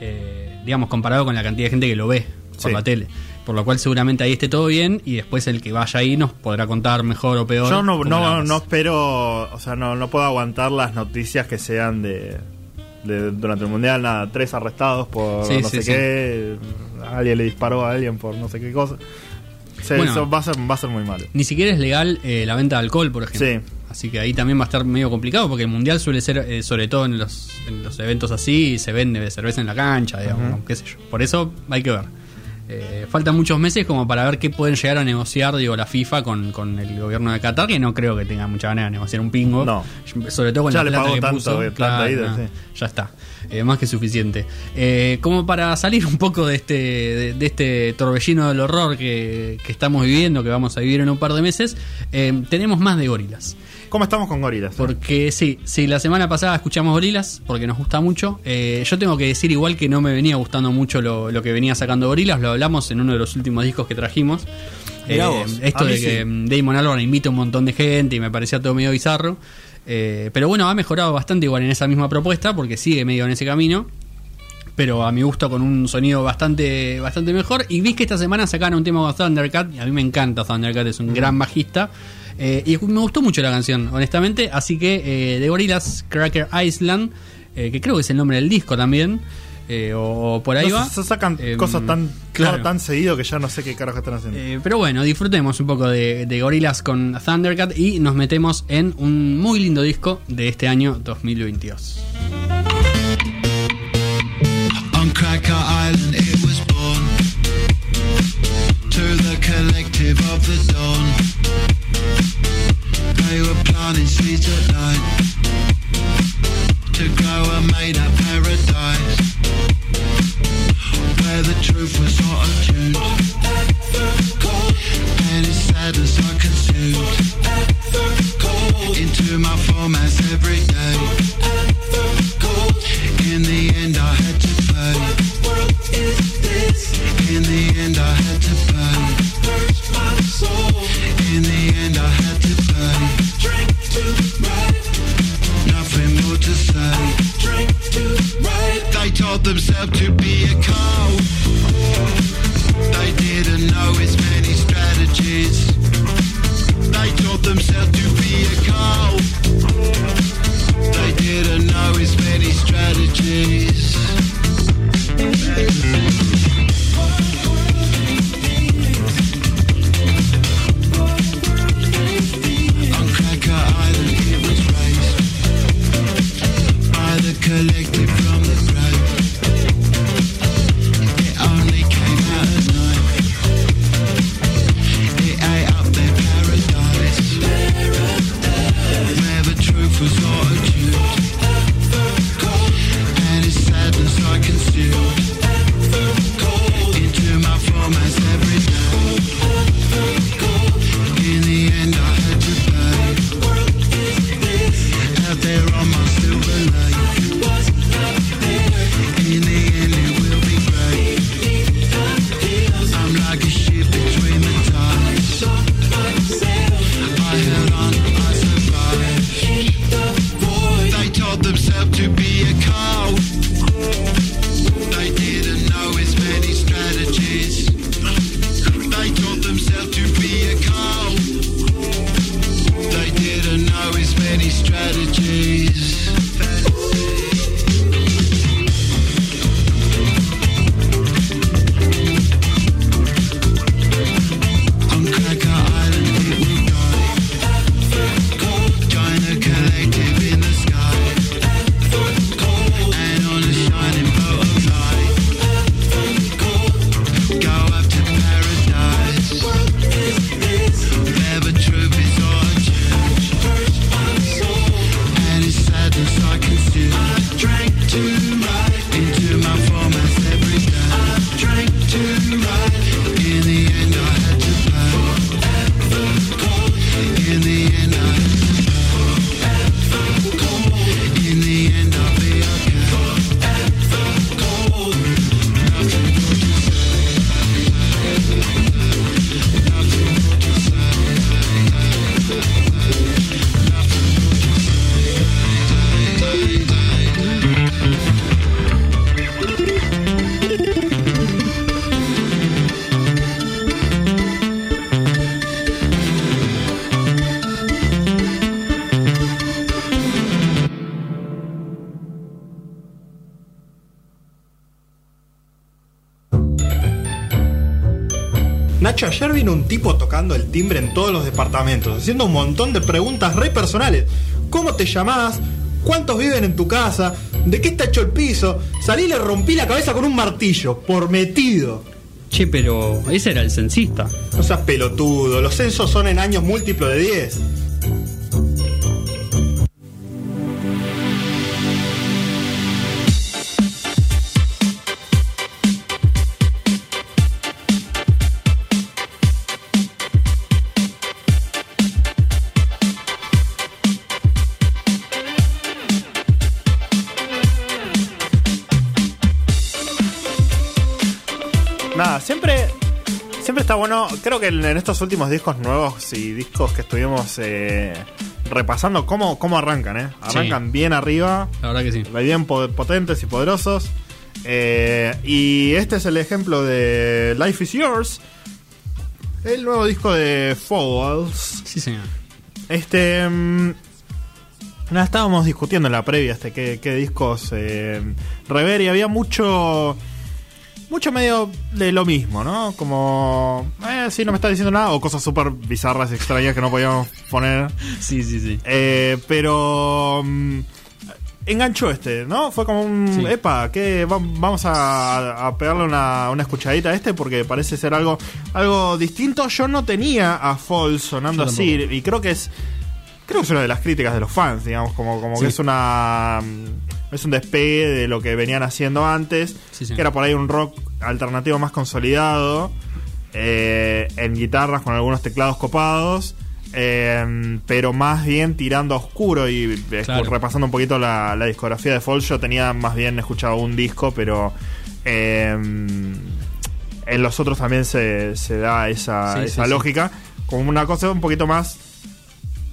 eh, digamos, comparado con la cantidad de gente que lo ve por Sí. la tele. Por lo cual seguramente ahí esté todo bien y después el que vaya ahí nos podrá contar mejor o peor. Yo no, no, no espero, o sea, no, no puedo aguantar las noticias que sean de, de- durante el mundial, nada, tres arrestados por Sí, no sí, sé sí. qué, alguien le disparó a alguien por no sé qué cosa. Bueno. eso va a ser, va a ser muy malo. Ni siquiera es legal eh, la venta de alcohol, por ejemplo. Sí. Así que ahí también va a estar medio complicado porque el mundial suele ser, eh, sobre todo en los, en los eventos así, se vende cerveza en la cancha, digamos, qué sé yo. Por eso hay que ver. Eh, faltan muchos meses como para ver qué pueden llegar a negociar, digo, la FIFA con, con el gobierno de Qatar, que no creo que tenga mucha ganas de negociar un pingo. No. Sobre todo con Ya la le plata pagó que tanto, puso. Claro, sí. Ya está. Eh, más que suficiente. Eh, como para salir un poco de este, de, de este torbellino del horror que, que estamos viviendo, que vamos a vivir en un par de meses, eh, tenemos más de gorilas. ¿Cómo estamos con gorilas? Porque sí, sí, la semana pasada escuchamos gorilas, porque nos gusta mucho. Eh, yo tengo que decir igual que no me venía gustando mucho lo, lo que venía sacando gorilas, lo hablamos en uno de los últimos discos que trajimos. Eh, esto de sí. que mm, Damon Albarn invita a un montón de gente y me parecía todo medio bizarro. Eh, pero bueno, ha mejorado bastante igual en esa misma propuesta, porque sigue medio en ese camino pero a mi gusto con un sonido bastante bastante mejor. Y vi que esta semana sacaron un tema con Thundercat, y a mí me encanta Thundercat, es un gran bajista. Eh, y me gustó mucho la canción, honestamente. Así que eh, de Gorillaz Cracker Island, eh, que creo que es el nombre del disco también, eh, o, o por ahí No, va. se, sacan Em, cosas tan, claro. tan seguido que ya no sé qué carajo están haciendo. Eh, pero bueno, disfrutemos un poco de, de Gorillaz con Thundercat y nos metemos en un muy lindo disco de este año 2022. Vino un tipo tocando el timbre en todos los departamentos, haciendo un montón de preguntas re personales. ¿Cómo te llamás? ¿Cuántos viven en tu casa? ¿De qué está hecho el piso? Salí y le rompí la cabeza con un martillo, por metido. Che, pero ese era el censista. No seas pelotudo, los censos son en años múltiplos de 10. Creo que en estos últimos discos nuevos y discos que estuvimos eh, repasando, cómo, cómo arrancan, ¿eh? Arrancan bien arriba, La verdad que sí. bien po- potentes y poderosos. Eh, y este es el ejemplo de Life is Yours, el nuevo disco de Falls. Sí, señor. Este. mm, nada, estábamos discutiendo en la previa este qué, qué discos eh, rever y había mucho. Mucho medio de lo mismo, ¿no? Como. Eh, sí, no me está diciendo nada. O cosas súper bizarras y extrañas que no podíamos poner. Sí, sí, sí. Eh, pero. mm, enganchó este, ¿no? Fue como un. Sí. Epa, que vamos a, a pegarle una, una escuchadita a este porque parece ser algo, algo distinto. Yo no tenía a Fall sonando así y creo que es. Creo que es una de las críticas de los fans, digamos, como, como Sí. que es una. Es un despegue de lo que venían haciendo antes, Sí, sí. que era por ahí un rock alternativo más consolidado, eh, en guitarras con algunos teclados copados, eh, pero más bien tirando a oscuro y Claro. repasando un poquito la, la discografía de Fall, yo tenía más bien escuchado un disco, pero eh, en los otros también se, se da esa, Sí, lógica, como una cosa un poquito más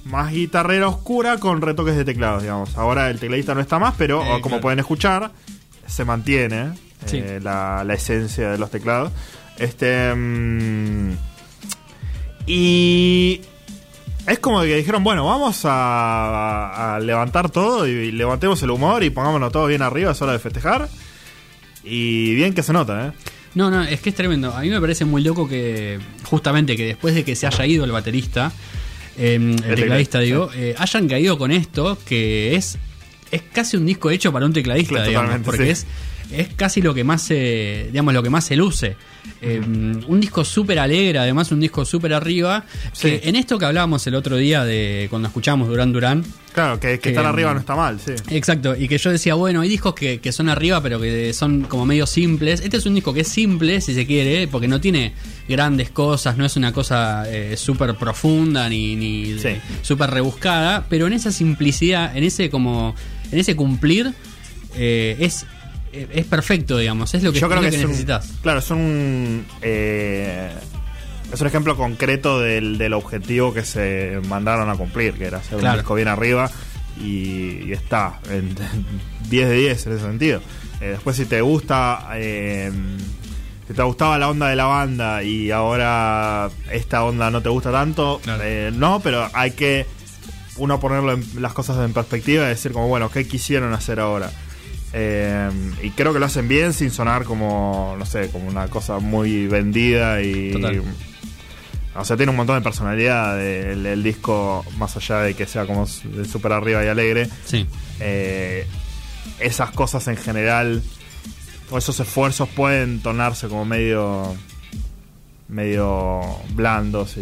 más guitarrera oscura con retoques de teclados, digamos. Ahora el tecladista no está más, pero Eh, como claro. pueden escuchar, se mantiene Sí. eh, la, la esencia de los teclados. Este. mm, y. Es como que dijeron, bueno, vamos a, a levantar todo y levantemos el humor y pongámonos todo bien arriba, es hora de festejar. Y bien que se nota, ¿eh? No, no, es que es tremendo. A mí me parece muy loco que, justamente, que después de que se haya ido el baterista, eh, el, tecladista, digo, eh, hayan caído con esto, que es, es casi un disco hecho para un tecladista, Claro, digamos, porque sí. es, es casi lo que más se, digamos, lo que más se luce. Eh, un disco súper alegre, además un disco súper arriba, que en esto que hablábamos el otro día de cuando escuchamos Durán Durán, Claro, que, que Que, estar mm, arriba no está mal, sí. Exacto, y que yo decía, bueno, hay discos que, que son arriba, pero que son como medio simples. Este es un disco que es simple, si se quiere, porque no tiene grandes cosas, no es una cosa eh, súper profunda ni, ni Sí. súper rebuscada, pero en esa simplicidad, en ese como, en ese cumplir, eh, es, eh, es perfecto, digamos, es lo que, Yo creo que, un- necesitas. claro, es un. eh, es un ejemplo concreto del, del objetivo que se mandaron a cumplir, que era hacer Claro. un disco bien arriba y, y está en 10 de 10 en ese sentido. Después, si te gusta. Si te gustaba la onda de la banda y ahora esta onda no te gusta tanto, Claro. eh, no, pero hay que uno ponerlo en- las cosas en perspectiva y decir como, bueno, ¿qué quisieron hacer ahora? Eh, y creo que lo hacen bien sin sonar como, no sé, como una cosa muy vendida y... Total. O sea, tiene un montón de personalidad el, el disco, más allá de que sea como súper arriba y alegre. Sí, Eh, esas cosas en general, o esos esfuerzos pueden tornarse como medio medio blandos y,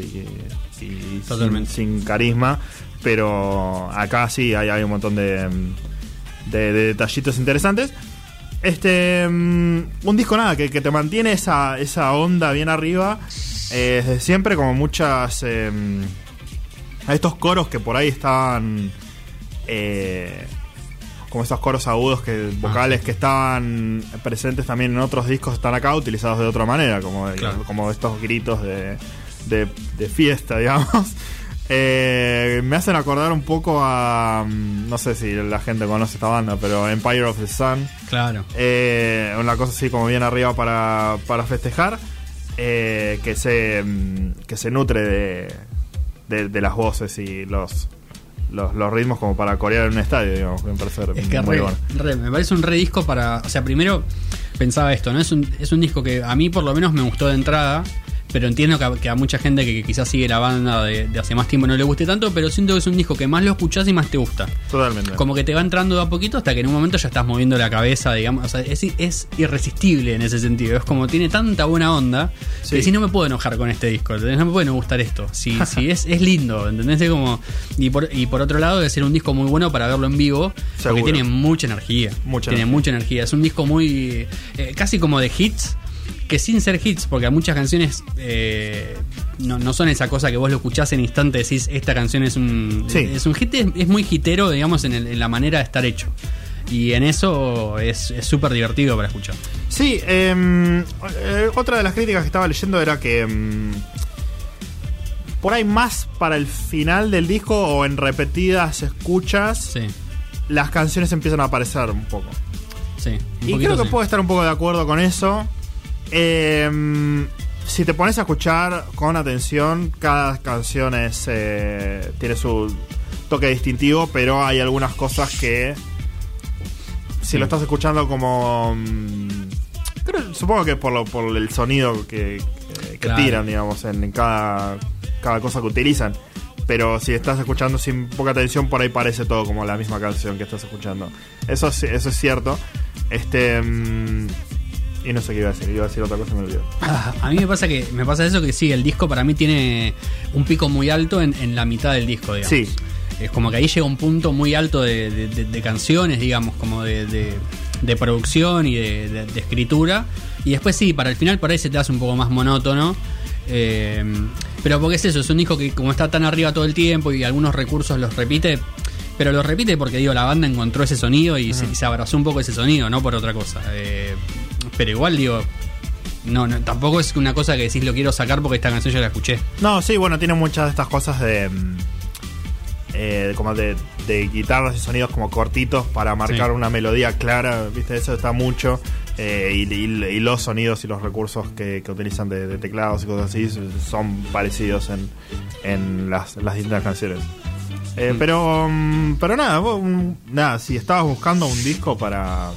y sin, carisma, pero acá sí hay, hay un montón de, de- de detallitos interesantes. Este mm, un disco nada que, que te mantiene esa, esa onda bien arriba eh, desde siempre como muchas eh, a estos coros que por ahí estaban eh, como esos coros agudos que vocales que estaban presentes también en otros discos están acá utilizados de otra manera como, Claro. como estos gritos de, de, de fiesta digamos Eh, me hacen acordar un poco a mm, no sé si la gente conoce esta banda pero Empire of the Sun claro. eh, una cosa así como bien arriba para, para festejar eh, que se mm, que se nutre de, de, de las voces y los, los los ritmos como para corear en un estadio digamos me parece Es que muy re, bueno re, me parece un re disco para. O sea, primero pensaba esto, ¿no? Es un, es un disco que a mí por lo menos me gustó de entrada. Pero entiendo que a, que a mucha gente que, quizás sigue la banda de, de hace más tiempo no le guste tanto, pero siento que es un disco que más lo escuchás y más te gusta. Totalmente. Como que te va entrando de a poquito hasta que en un momento ya estás moviendo la cabeza, digamos. O sea, es, es irresistible en ese sentido. Es como tiene tanta buena onda Sí. que si no me puedo enojar con este disco. ¿entendés? No me puede no gustar esto. Si, si es, es lindo, ¿entendés? Es como, y, por, y por otro lado, debe ser un disco muy bueno para verlo en vivo. Seguro. Porque tiene mucha energía. Mucha tiene energía. mucha energía. Es un disco muy. eh, casi como de hits. Que sin ser hits, porque a muchas canciones eh, no, no son esa cosa que vos lo escuchás en instante decís esta canción es un, Sí. es un hit, es, es muy hitero, digamos, en, el- en la manera de estar hecho. Y en eso es es súper divertido para escuchar. Sí, em, eh, otra de las críticas que estaba leyendo era que em, por ahí más para el final del disco o en repetidas escuchas, Sí, las canciones empiezan a aparecer un poco. sí. un Y creo que sí. puedo estar un poco de acuerdo con eso. Em, si te pones a escuchar con atención, cada canción es, eh, tiene su toque distintivo, pero hay algunas cosas que si lo estás escuchando como mm, creo- supongo que por, lo, por el sonido que, que- que Claro. tiran, digamos, en, en cada, cada cosa que utilizan. Pero si estás escuchando sin poca atención, por ahí parece todo como la misma canción que estás escuchando. Eso, es- eso es cierto. Este. mm, y no sé qué iba a decir. Iba a decir otra cosa y me olvidó. Ah, a mí me pasa que me pasa eso que sí, el disco para mí tiene un pico muy alto en, en la mitad del disco, digamos. Sí. Es como que ahí llega un punto muy alto de, de- de- de canciones, digamos, como de, producción y de, escritura. Y después sí, para el final por ahí se te hace un poco más monótono. Eh, pero porque es eso, es un disco que como está tan arriba todo el tiempo y algunos recursos los repite, pero los repite porque digo, la banda encontró ese sonido y, se, y se abrazó un poco ese sonido, no por otra cosa. Eh, pero igual digo, no, no, tampoco es una cosa que decís lo quiero sacar porque esta canción ya la escuché. No, sí, bueno, tiene muchas de estas cosas de. mm, eh, como de, de guitarras y sonidos como cortitos para marcar Sí. una melodía clara, ¿viste? Eso está mucho. eh, y, y- y los sonidos y los recursos que, que utilizan de, de teclados y cosas así son parecidos en, en las, las distintas canciones. Eh, Mm. pero, mm, pero nada, vos, nada, si estabas buscando un disco para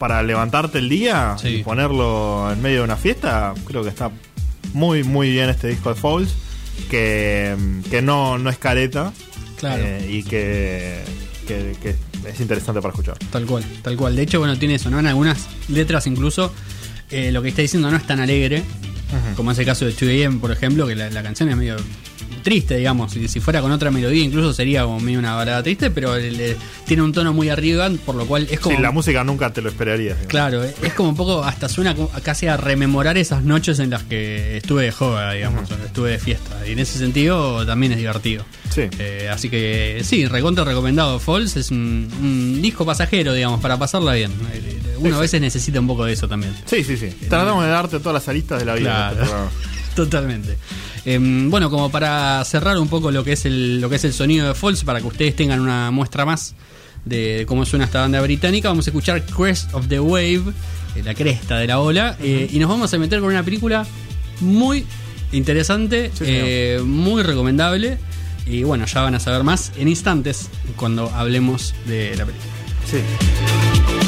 para levantarte el día Sí. y ponerlo en medio de una fiesta, creo que está muy muy bien este disco de Fouls, que, que no, no es careta Claro. eh, y que, que- que es interesante para escuchar. Tal cual, tal cual. De hecho, bueno, tiene eso, ¿no? En algunas letras incluso eh, lo que está diciendo no es tan alegre, como es el caso de 2AM, por ejemplo, que la, la canción es medio triste, digamos. Si, si fuera con otra melodía incluso sería como medio una balada triste, pero le- tiene un tono muy arriba, por lo cual es como... Sí, la música nunca te lo esperarías. digamos. Claro, eh, es como un poco, hasta suena casi a rememorar esas noches en las que estuve de joda, digamos, o estuve de fiesta. Y en ese sentido también es divertido. Sí. Eh, así que sí, recontra recomendado. Falls es un, un disco pasajero, digamos, para pasarla bien. Eh, Uno a veces necesita un poco de eso también. Sí, sí, sí. Tratamos de darte todas las aristas de la vida. Claro. este. Totalmente. Em, bueno, como para cerrar un poco lo que es el, lo que es el sonido de Falls, para que ustedes tengan una muestra más de cómo suena esta banda británica, vamos a escuchar Crest of the Wave, eh, la cresta de la ola, eh, y nos vamos a meter con una película muy interesante, Sí, eh, muy recomendable. Y bueno, ya van a saber más en instantes cuando hablemos de la película. Sí.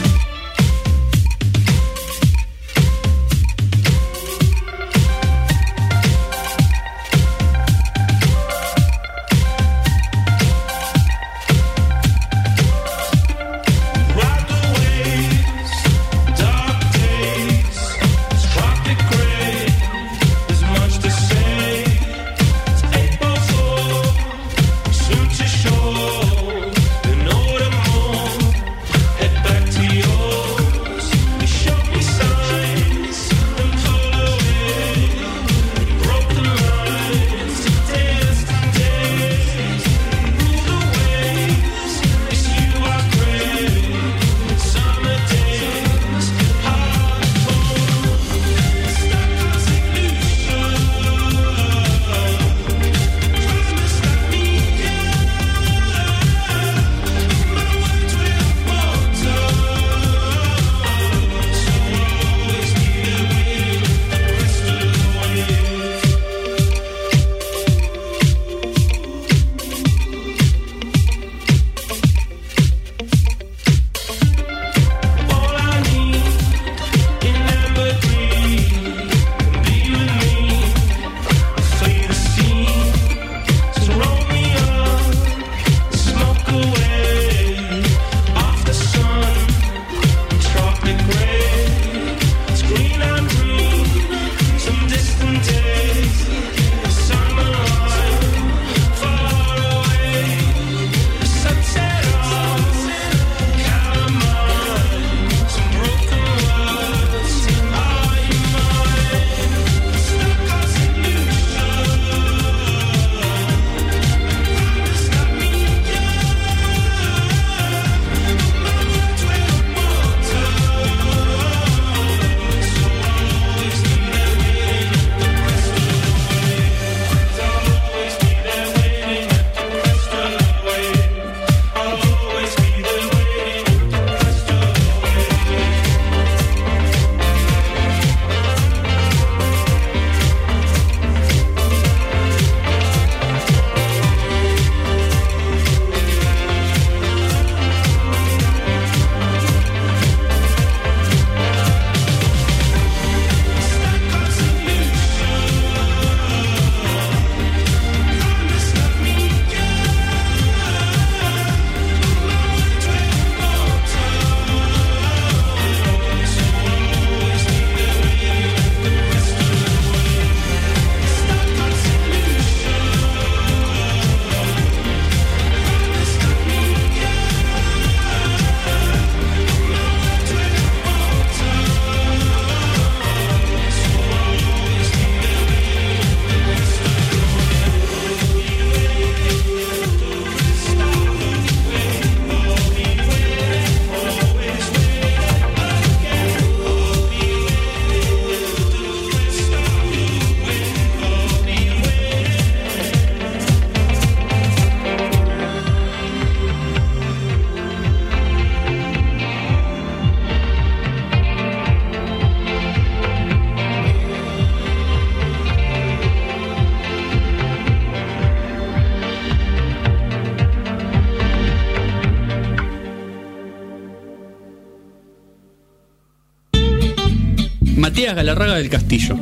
Matías Galarraga del Castillo.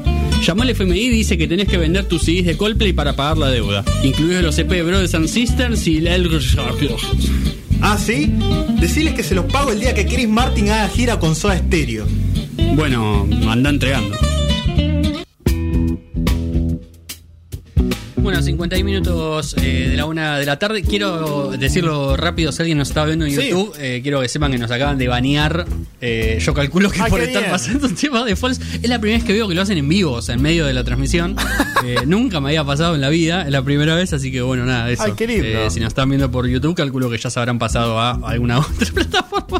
Llamó al FMI y dice que tenés que vender tus CDs de Coldplay para pagar la deuda, incluidos los EP de Brothers and Sisters y el... Ah, ¿sí? Deciles que se los pago el día que Chris Martin haga gira con Soda Stereo. Bueno, anda entregando. 51 minutos eh, de la una de la tarde. Quiero decirlo rápido, si alguien nos está viendo en Sí. YouTube, eh, quiero que sepan que nos acaban de banear. Eh, yo calculo que Ah, por estar bien. pasando un tema de Falls. Es la primera vez que veo que lo hacen en vivo, o sea, en medio de la transmisión. Eh, nunca me había pasado en la vida, es la primera vez, así que bueno, nada, eso. Ay, qué lindo. Eh, si nos están viendo por YouTube, calculo que ya se habrán pasado a alguna otra plataforma.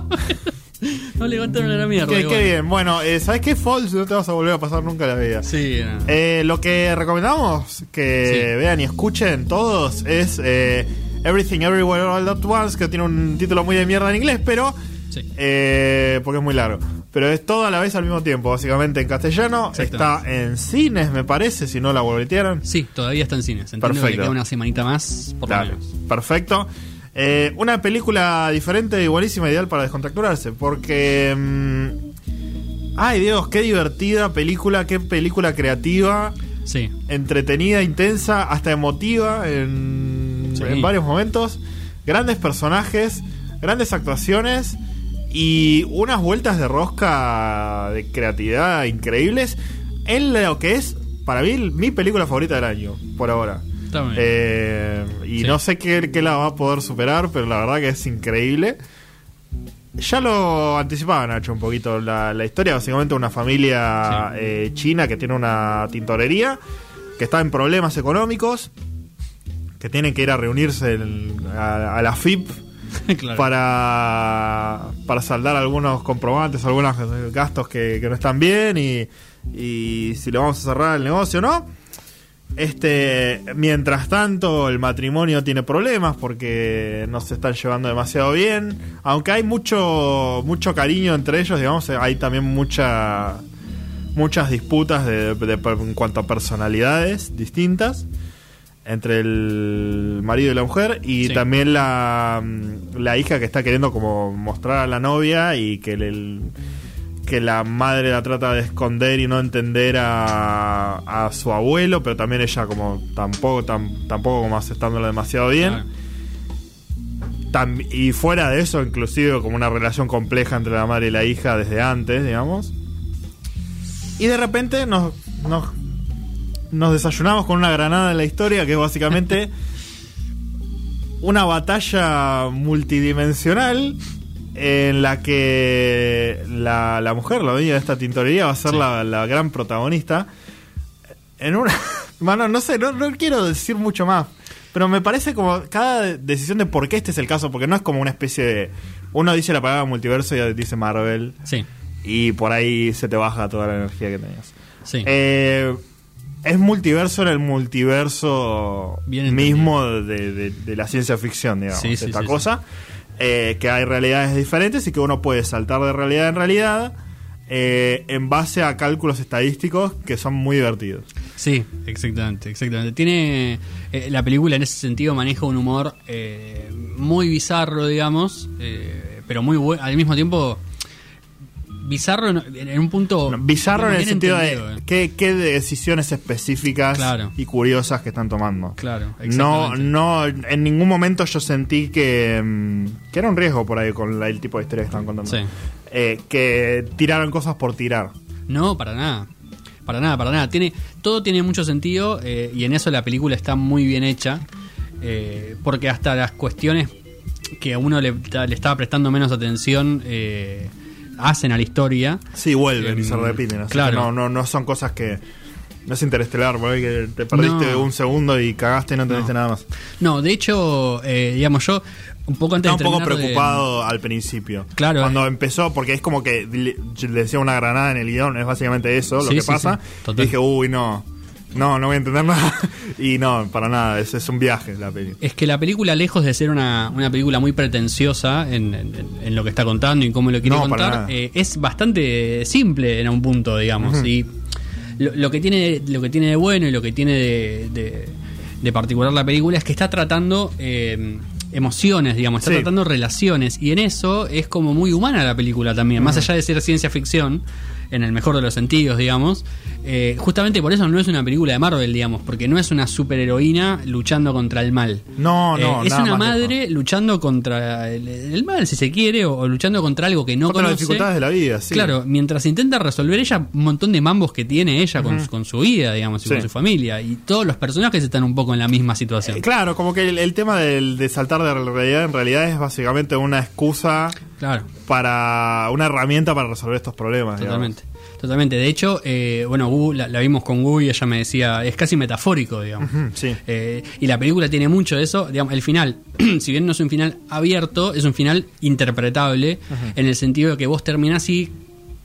No levantaron a la mierda. Qué, qué bien. Bueno, eh, ¿sabes qué? Falls no te vas a volver a pasar nunca la vida. Sí, no. Eh, lo que recomendamos que Sí. vean y escuchen todos es eh, Everything Everywhere All At Once, que tiene un título muy de mierda en inglés, pero. Sí. eh, porque es muy largo. Pero es todo a la vez al mismo tiempo, básicamente en castellano. Está en cines, me parece, si no la voltearon. Sí, todavía está en cines. Entiendo que Perfecto. queda una semanita más, por Dale, lo menos. perfecto. Eh, una película diferente y buenísima, ideal para descontracturarse, porque... mm, ay Dios, qué divertida película, qué película creativa, Sí. entretenida, intensa, hasta emotiva en, Sí. en varios momentos. Grandes personajes, grandes actuaciones y unas vueltas de rosca de creatividad increíbles en lo que es, para mí, mi película favorita del año, por ahora. Eh, y Sí. no sé qué, qué la va a poder superar, pero la verdad que es increíble. Ya lo anticipaba Nacho un poquito la, la historia, básicamente una familia Sí. eh, china que tiene una tintorería, que está en problemas económicos, que tienen que ir a reunirse en- a, a la FIP claro. para, para saldar algunos comprobantes, algunos gastos que, que no están bien y, y si le vamos a cerrar el negocio o no. Este, mientras tanto, el matrimonio tiene problemas porque no se están llevando demasiado bien. Aunque hay mucho, mucho cariño entre ellos, digamos, hay también mucha, muchas disputas de- de- en cuanto a personalidades distintas entre el marido y la mujer y Sí. también la, la hija que está queriendo como mostrar a la novia y que el, que la madre la trata de esconder y no entender a, a su abuelo, pero también ella como tampoco tam- tampoco como aceptándolo demasiado bien. Claro. Tam- y fuera de eso, inclusive como una relación compleja entre la madre y la hija desde antes, digamos. Y de repente nos, nos, nos desayunamos con una granada en la historia que es básicamente una batalla multidimensional en la que la, la mujer, la dueña de esta tintorería, va a ser Sí. la, la gran protagonista. En una. Mano, no sé, no, no quiero decir mucho más. Pero me parece como cada decisión de por qué este es el caso, porque no es como una especie de. Uno dice la palabra multiverso y dice Marvel, Sí, y por ahí se te baja toda la energía que tenías. sí. Eh, es multiverso en el multiverso Bien mismo de, de- de la ciencia ficción, digamos, Sí, sí, esta cosa. Eh, que hay realidades diferentes y que uno puede saltar de realidad en realidad eh, en base a cálculos estadísticos que son muy divertidos. Sí, exactamente, exactamente. Tiene eh, la película en ese sentido maneja un humor eh, muy bizarro, digamos, pero muy bueno, al mismo tiempo bizarro en, en un punto Bizarro en el sentido de eh. qué, qué decisiones específicas Claro. y curiosas que están tomando. Claro, No, no, en ningún momento yo sentí que, mm, que era un riesgo por ahí con la- el tipo de historia que están contando. Sí. Eh, que tiraron cosas por tirar. No, para nada. Para nada, para nada. Tiene, todo tiene mucho sentido eh, y en eso la película está muy bien hecha. porque hasta las cuestiones que a uno le, le estaba prestando menos atención eh, hacen a la historia. Sí, vuelven y Em, se repiten. Así claro. que no, no, no son cosas que. No es interestelar, por ahí que te perdiste No. un segundo y cagaste y no entendiste No. nada más. No, de hecho, eh, digamos, yo un poco antes Estaba un poco de- preocupado al principio. Claro, Cuando eh. empezó, porque es como que le, decía una granada en el guion, es básicamente eso lo que sí, pasa. sí, total. Y dije, uy, no. No, no voy a entender nada. y no, para nada, es, es un viaje la peli. Es que la película, lejos de ser una, una película muy pretenciosa en, en- en lo que está contando y cómo lo quiere No, contar, eh, es bastante simple en un punto, digamos. Y lo, lo que tiene, lo que tiene de bueno y lo que tiene de, de- de particular la película es que está tratando eh, emociones, digamos, está Sí. tratando relaciones. Y en eso es como muy humana la película también. Más allá de ser ciencia ficción, en el mejor de los sentidos, digamos. Eh, justamente por eso no es una película de Marvel, digamos, porque no es una superheroína luchando contra el mal. No, no, Eh, es nada una madre luchando contra el, el mal, si se quiere, o, o luchando contra algo que no Contra las conoce. dificultades de la vida, sí. Claro, mientras intenta resolver ella un montón de mambos que tiene ella con, con su vida, digamos, y Sí. con su familia. Y todos los personajes están un poco en la misma situación. Eh, Claro, como que el, el tema del, de saltar de realidad en realidad es básicamente una excusa Claro. para una herramienta para resolver estos problemas. digamos. Totalmente. De hecho, eh, bueno, Gu, la, la vimos con Gu y ella me decía, es casi metafórico, digamos. Sí. Eh, y la película tiene mucho de eso. Digamos, el final, si bien no es un final abierto, es un final interpretable en el sentido de que vos terminás y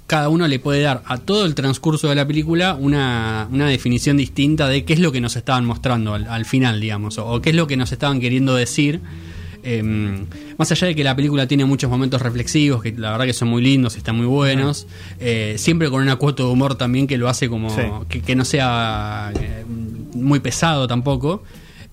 cada uno le puede dar a todo el transcurso de la película una, una definición distinta de qué es lo que nos estaban mostrando al, al final, digamos, o, o qué es lo que nos estaban queriendo decir. Eh, más allá de que la película tiene muchos momentos reflexivos, que la verdad que son muy lindos están muy buenos, eh, siempre con una cuota de humor también que lo hace como Sí. que, que no sea eh, muy pesado tampoco.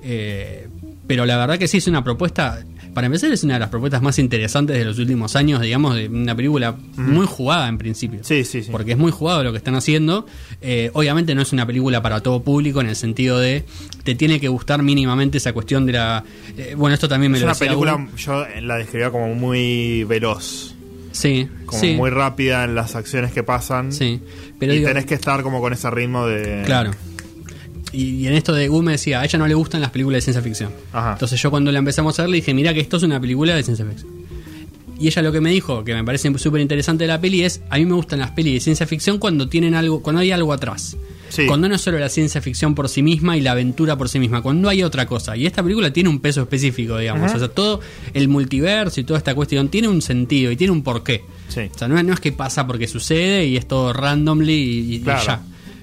Eh, pero la verdad que sí es una propuesta, para empezar es una de las propuestas más interesantes de los últimos años, digamos, de una película muy jugada en principio. Sí, sí, sí. Porque es muy jugado lo que están haciendo. Eh, obviamente no es una película para todo público en el sentido de te tiene que gustar mínimamente esa cuestión de la... eh, bueno, esto también me Es lo una decía película, yo la describía como muy veloz, Sí, como sí, muy rápida en las acciones que pasan. sí. Pero y digo- tenés que estar como con ese ritmo de... Claro. Y, y en esto de Gu me decía, a ella no le gustan las películas de ciencia ficción. Ajá. Entonces yo cuando la empezamos a ver le dije, mira que esto es una película de ciencia ficción. Y ella lo que me dijo, que me parece súper interesante de la peli, es, a mí me gustan las pelis de ciencia ficción cuando tienen algo, cuando hay algo atrás. Sí. Cuando no es solo la ciencia ficción por sí misma y la aventura por sí misma, cuando hay otra cosa. Y esta película tiene un peso específico, digamos. Ajá. O sea, todo el multiverso y toda esta cuestión tiene un sentido y tiene un porqué. Sí. O sea, no es, no es que pasa porque sucede y es todo randomly y, y Claro. ya.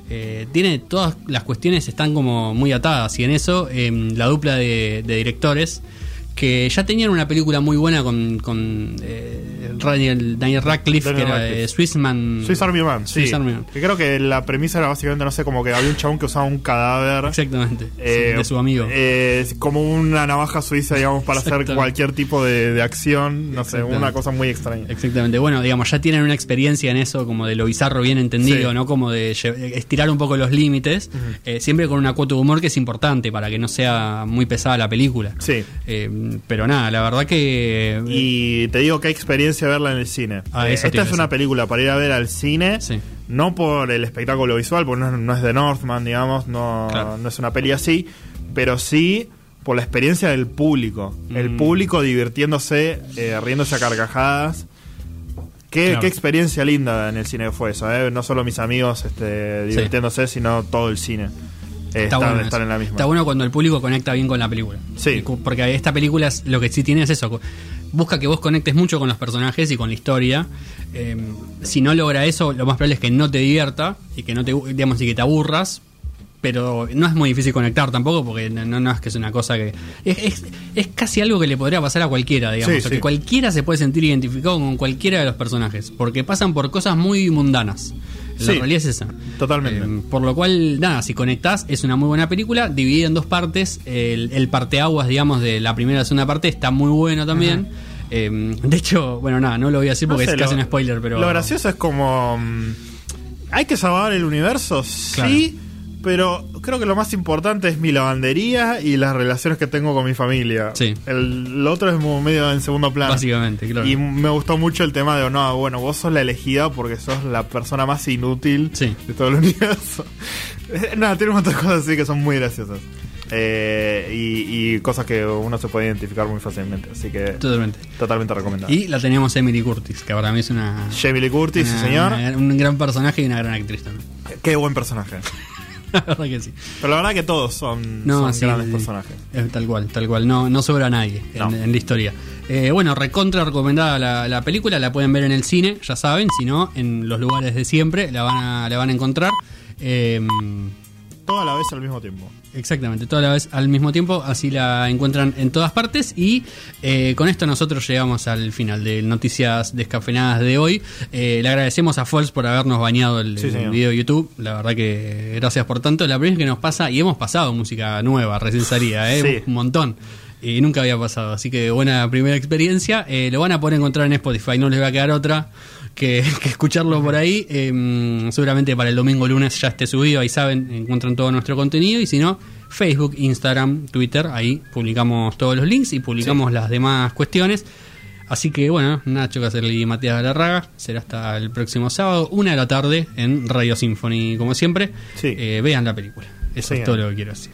Eh, tiene todas las cuestiones están como muy atadas y en eso em, la dupla de, de directores que ya tenían una película muy buena con, con eh, Daniel, Daniel Radcliffe Daniel que era eh, Swissman Swiss Army Man, sí. Swiss Army Man. Que creo que la premisa era básicamente, no sé, como que había un chabón que usaba un cadáver. exactamente eh, de su amigo eh, como una navaja suiza, digamos, para hacer cualquier tipo de, de acción. No sé, una cosa muy extraña. Exactamente, bueno, digamos, ya tienen una experiencia en eso, como de lo bizarro bien entendido, Sí. ¿no? Como de estirar un poco los límites, eh, siempre con una cuota de humor que es importante para que no sea muy pesada la película. Sí. Eh, pero nada, la verdad que... Y te digo qué experiencia verla en el cine. Ah, Eh, Esta es una película para ir a ver al cine, Sí. no por el espectáculo visual, porque no, es- no es de Northman, digamos, no, Claro. no es una peli así, pero sí por la experiencia del público. El Mm. público divirtiéndose, eh, riéndose a carcajadas. Qué, Claro. qué experiencia linda en el cine fue eso, ¿eh? no solo mis amigos este, divirtiéndose, sino todo el cine. Está bueno, estar eso. en la misma. Está bueno cuando el público conecta bien con la película. Sí. Porque esta película es- lo que sí tiene es eso. Busca que vos conectes mucho con los personajes y con la historia. Eh, si no logra eso, lo más probable es que no te divierta y que no te, digamos, y que te aburras. Pero no es muy difícil conectar tampoco porque no, no es que es una cosa que... Es, es- es casi algo que le podría pasar a cualquiera, digamos. Sí, o sea, que sí. cualquiera se puede sentir identificado con cualquiera de los personajes. Porque pasan por cosas muy mundanas. La Sí. realidad es esa. Totalmente. Eh, por lo cual, nada, si conectás, es una muy buena película, dividida en dos partes. El, el parteaguas, digamos, de la primera y la segunda parte está muy bueno también. Eh, de hecho, bueno, nada, no lo voy a decir No porque sé, es casi lo- un spoiler, pero. Lo gracioso es como. mm, ¿Hay que salvar el universo? Sí. Pero creo que lo más importante es mi lavandería y las relaciones que tengo con mi familia. Sí. El, lo otro es medio en segundo plano. Básicamente, claro. Y me gustó mucho el tema de, no, bueno, vos sos la elegida porque sos la persona más inútil Sí. de todo el universo. Eh, Nada, tiene un montón de cosas así que son muy graciosas. Eh, y, y cosas que uno se puede identificar muy fácilmente. Así que Totalmente. totalmente recomendado. Y la tenemos Emily Curtis, que para mí es una. Lee Curtis, sí una- señor. una- un gran personaje y una gran actriz también. Qué buen personaje. la verdad que sí. Pero la verdad que todos son, No, son sí, grandes sí. personajes. Eh, tal cual, tal cual. No, no sobra nadie en, en la historia. Eh, bueno, recontra recomendada la, la película, la pueden ver en el cine, ya saben, si no, en los lugares de siempre la van a, la van a encontrar. Eh, Toda la vez al mismo tiempo. Exactamente, toda la vez al mismo tiempo, así la encuentran en todas partes. Y eh, con esto nosotros llegamos al final de Noticias Descafeinadas de hoy. Eh, le agradecemos a Fols por habernos bañado el, Sí, el señor. video de YouTube. La verdad que gracias por tanto. La primera vez que nos pasa, y hemos pasado música nueva, recién salida, ¿eh? Sí. un montón. Y nunca había pasado, así que buena primera experiencia. Eh, lo van a poder encontrar en Spotify, no les va a quedar otra que, que escucharlo por ahí. Eh, seguramente para el domingo lunes ya esté subido, ahí saben, encuentran todo nuestro contenido. Y si no, Facebook, Instagram, Twitter, ahí publicamos todos los links y publicamos las demás cuestiones. Así que bueno, Nacho Caselli y Matías Galarraga, será hasta el próximo sábado, una de la tarde en Radio Symphony, como siempre. Sí. Eh, vean la película. Eso Sí. es todo lo que quiero decir.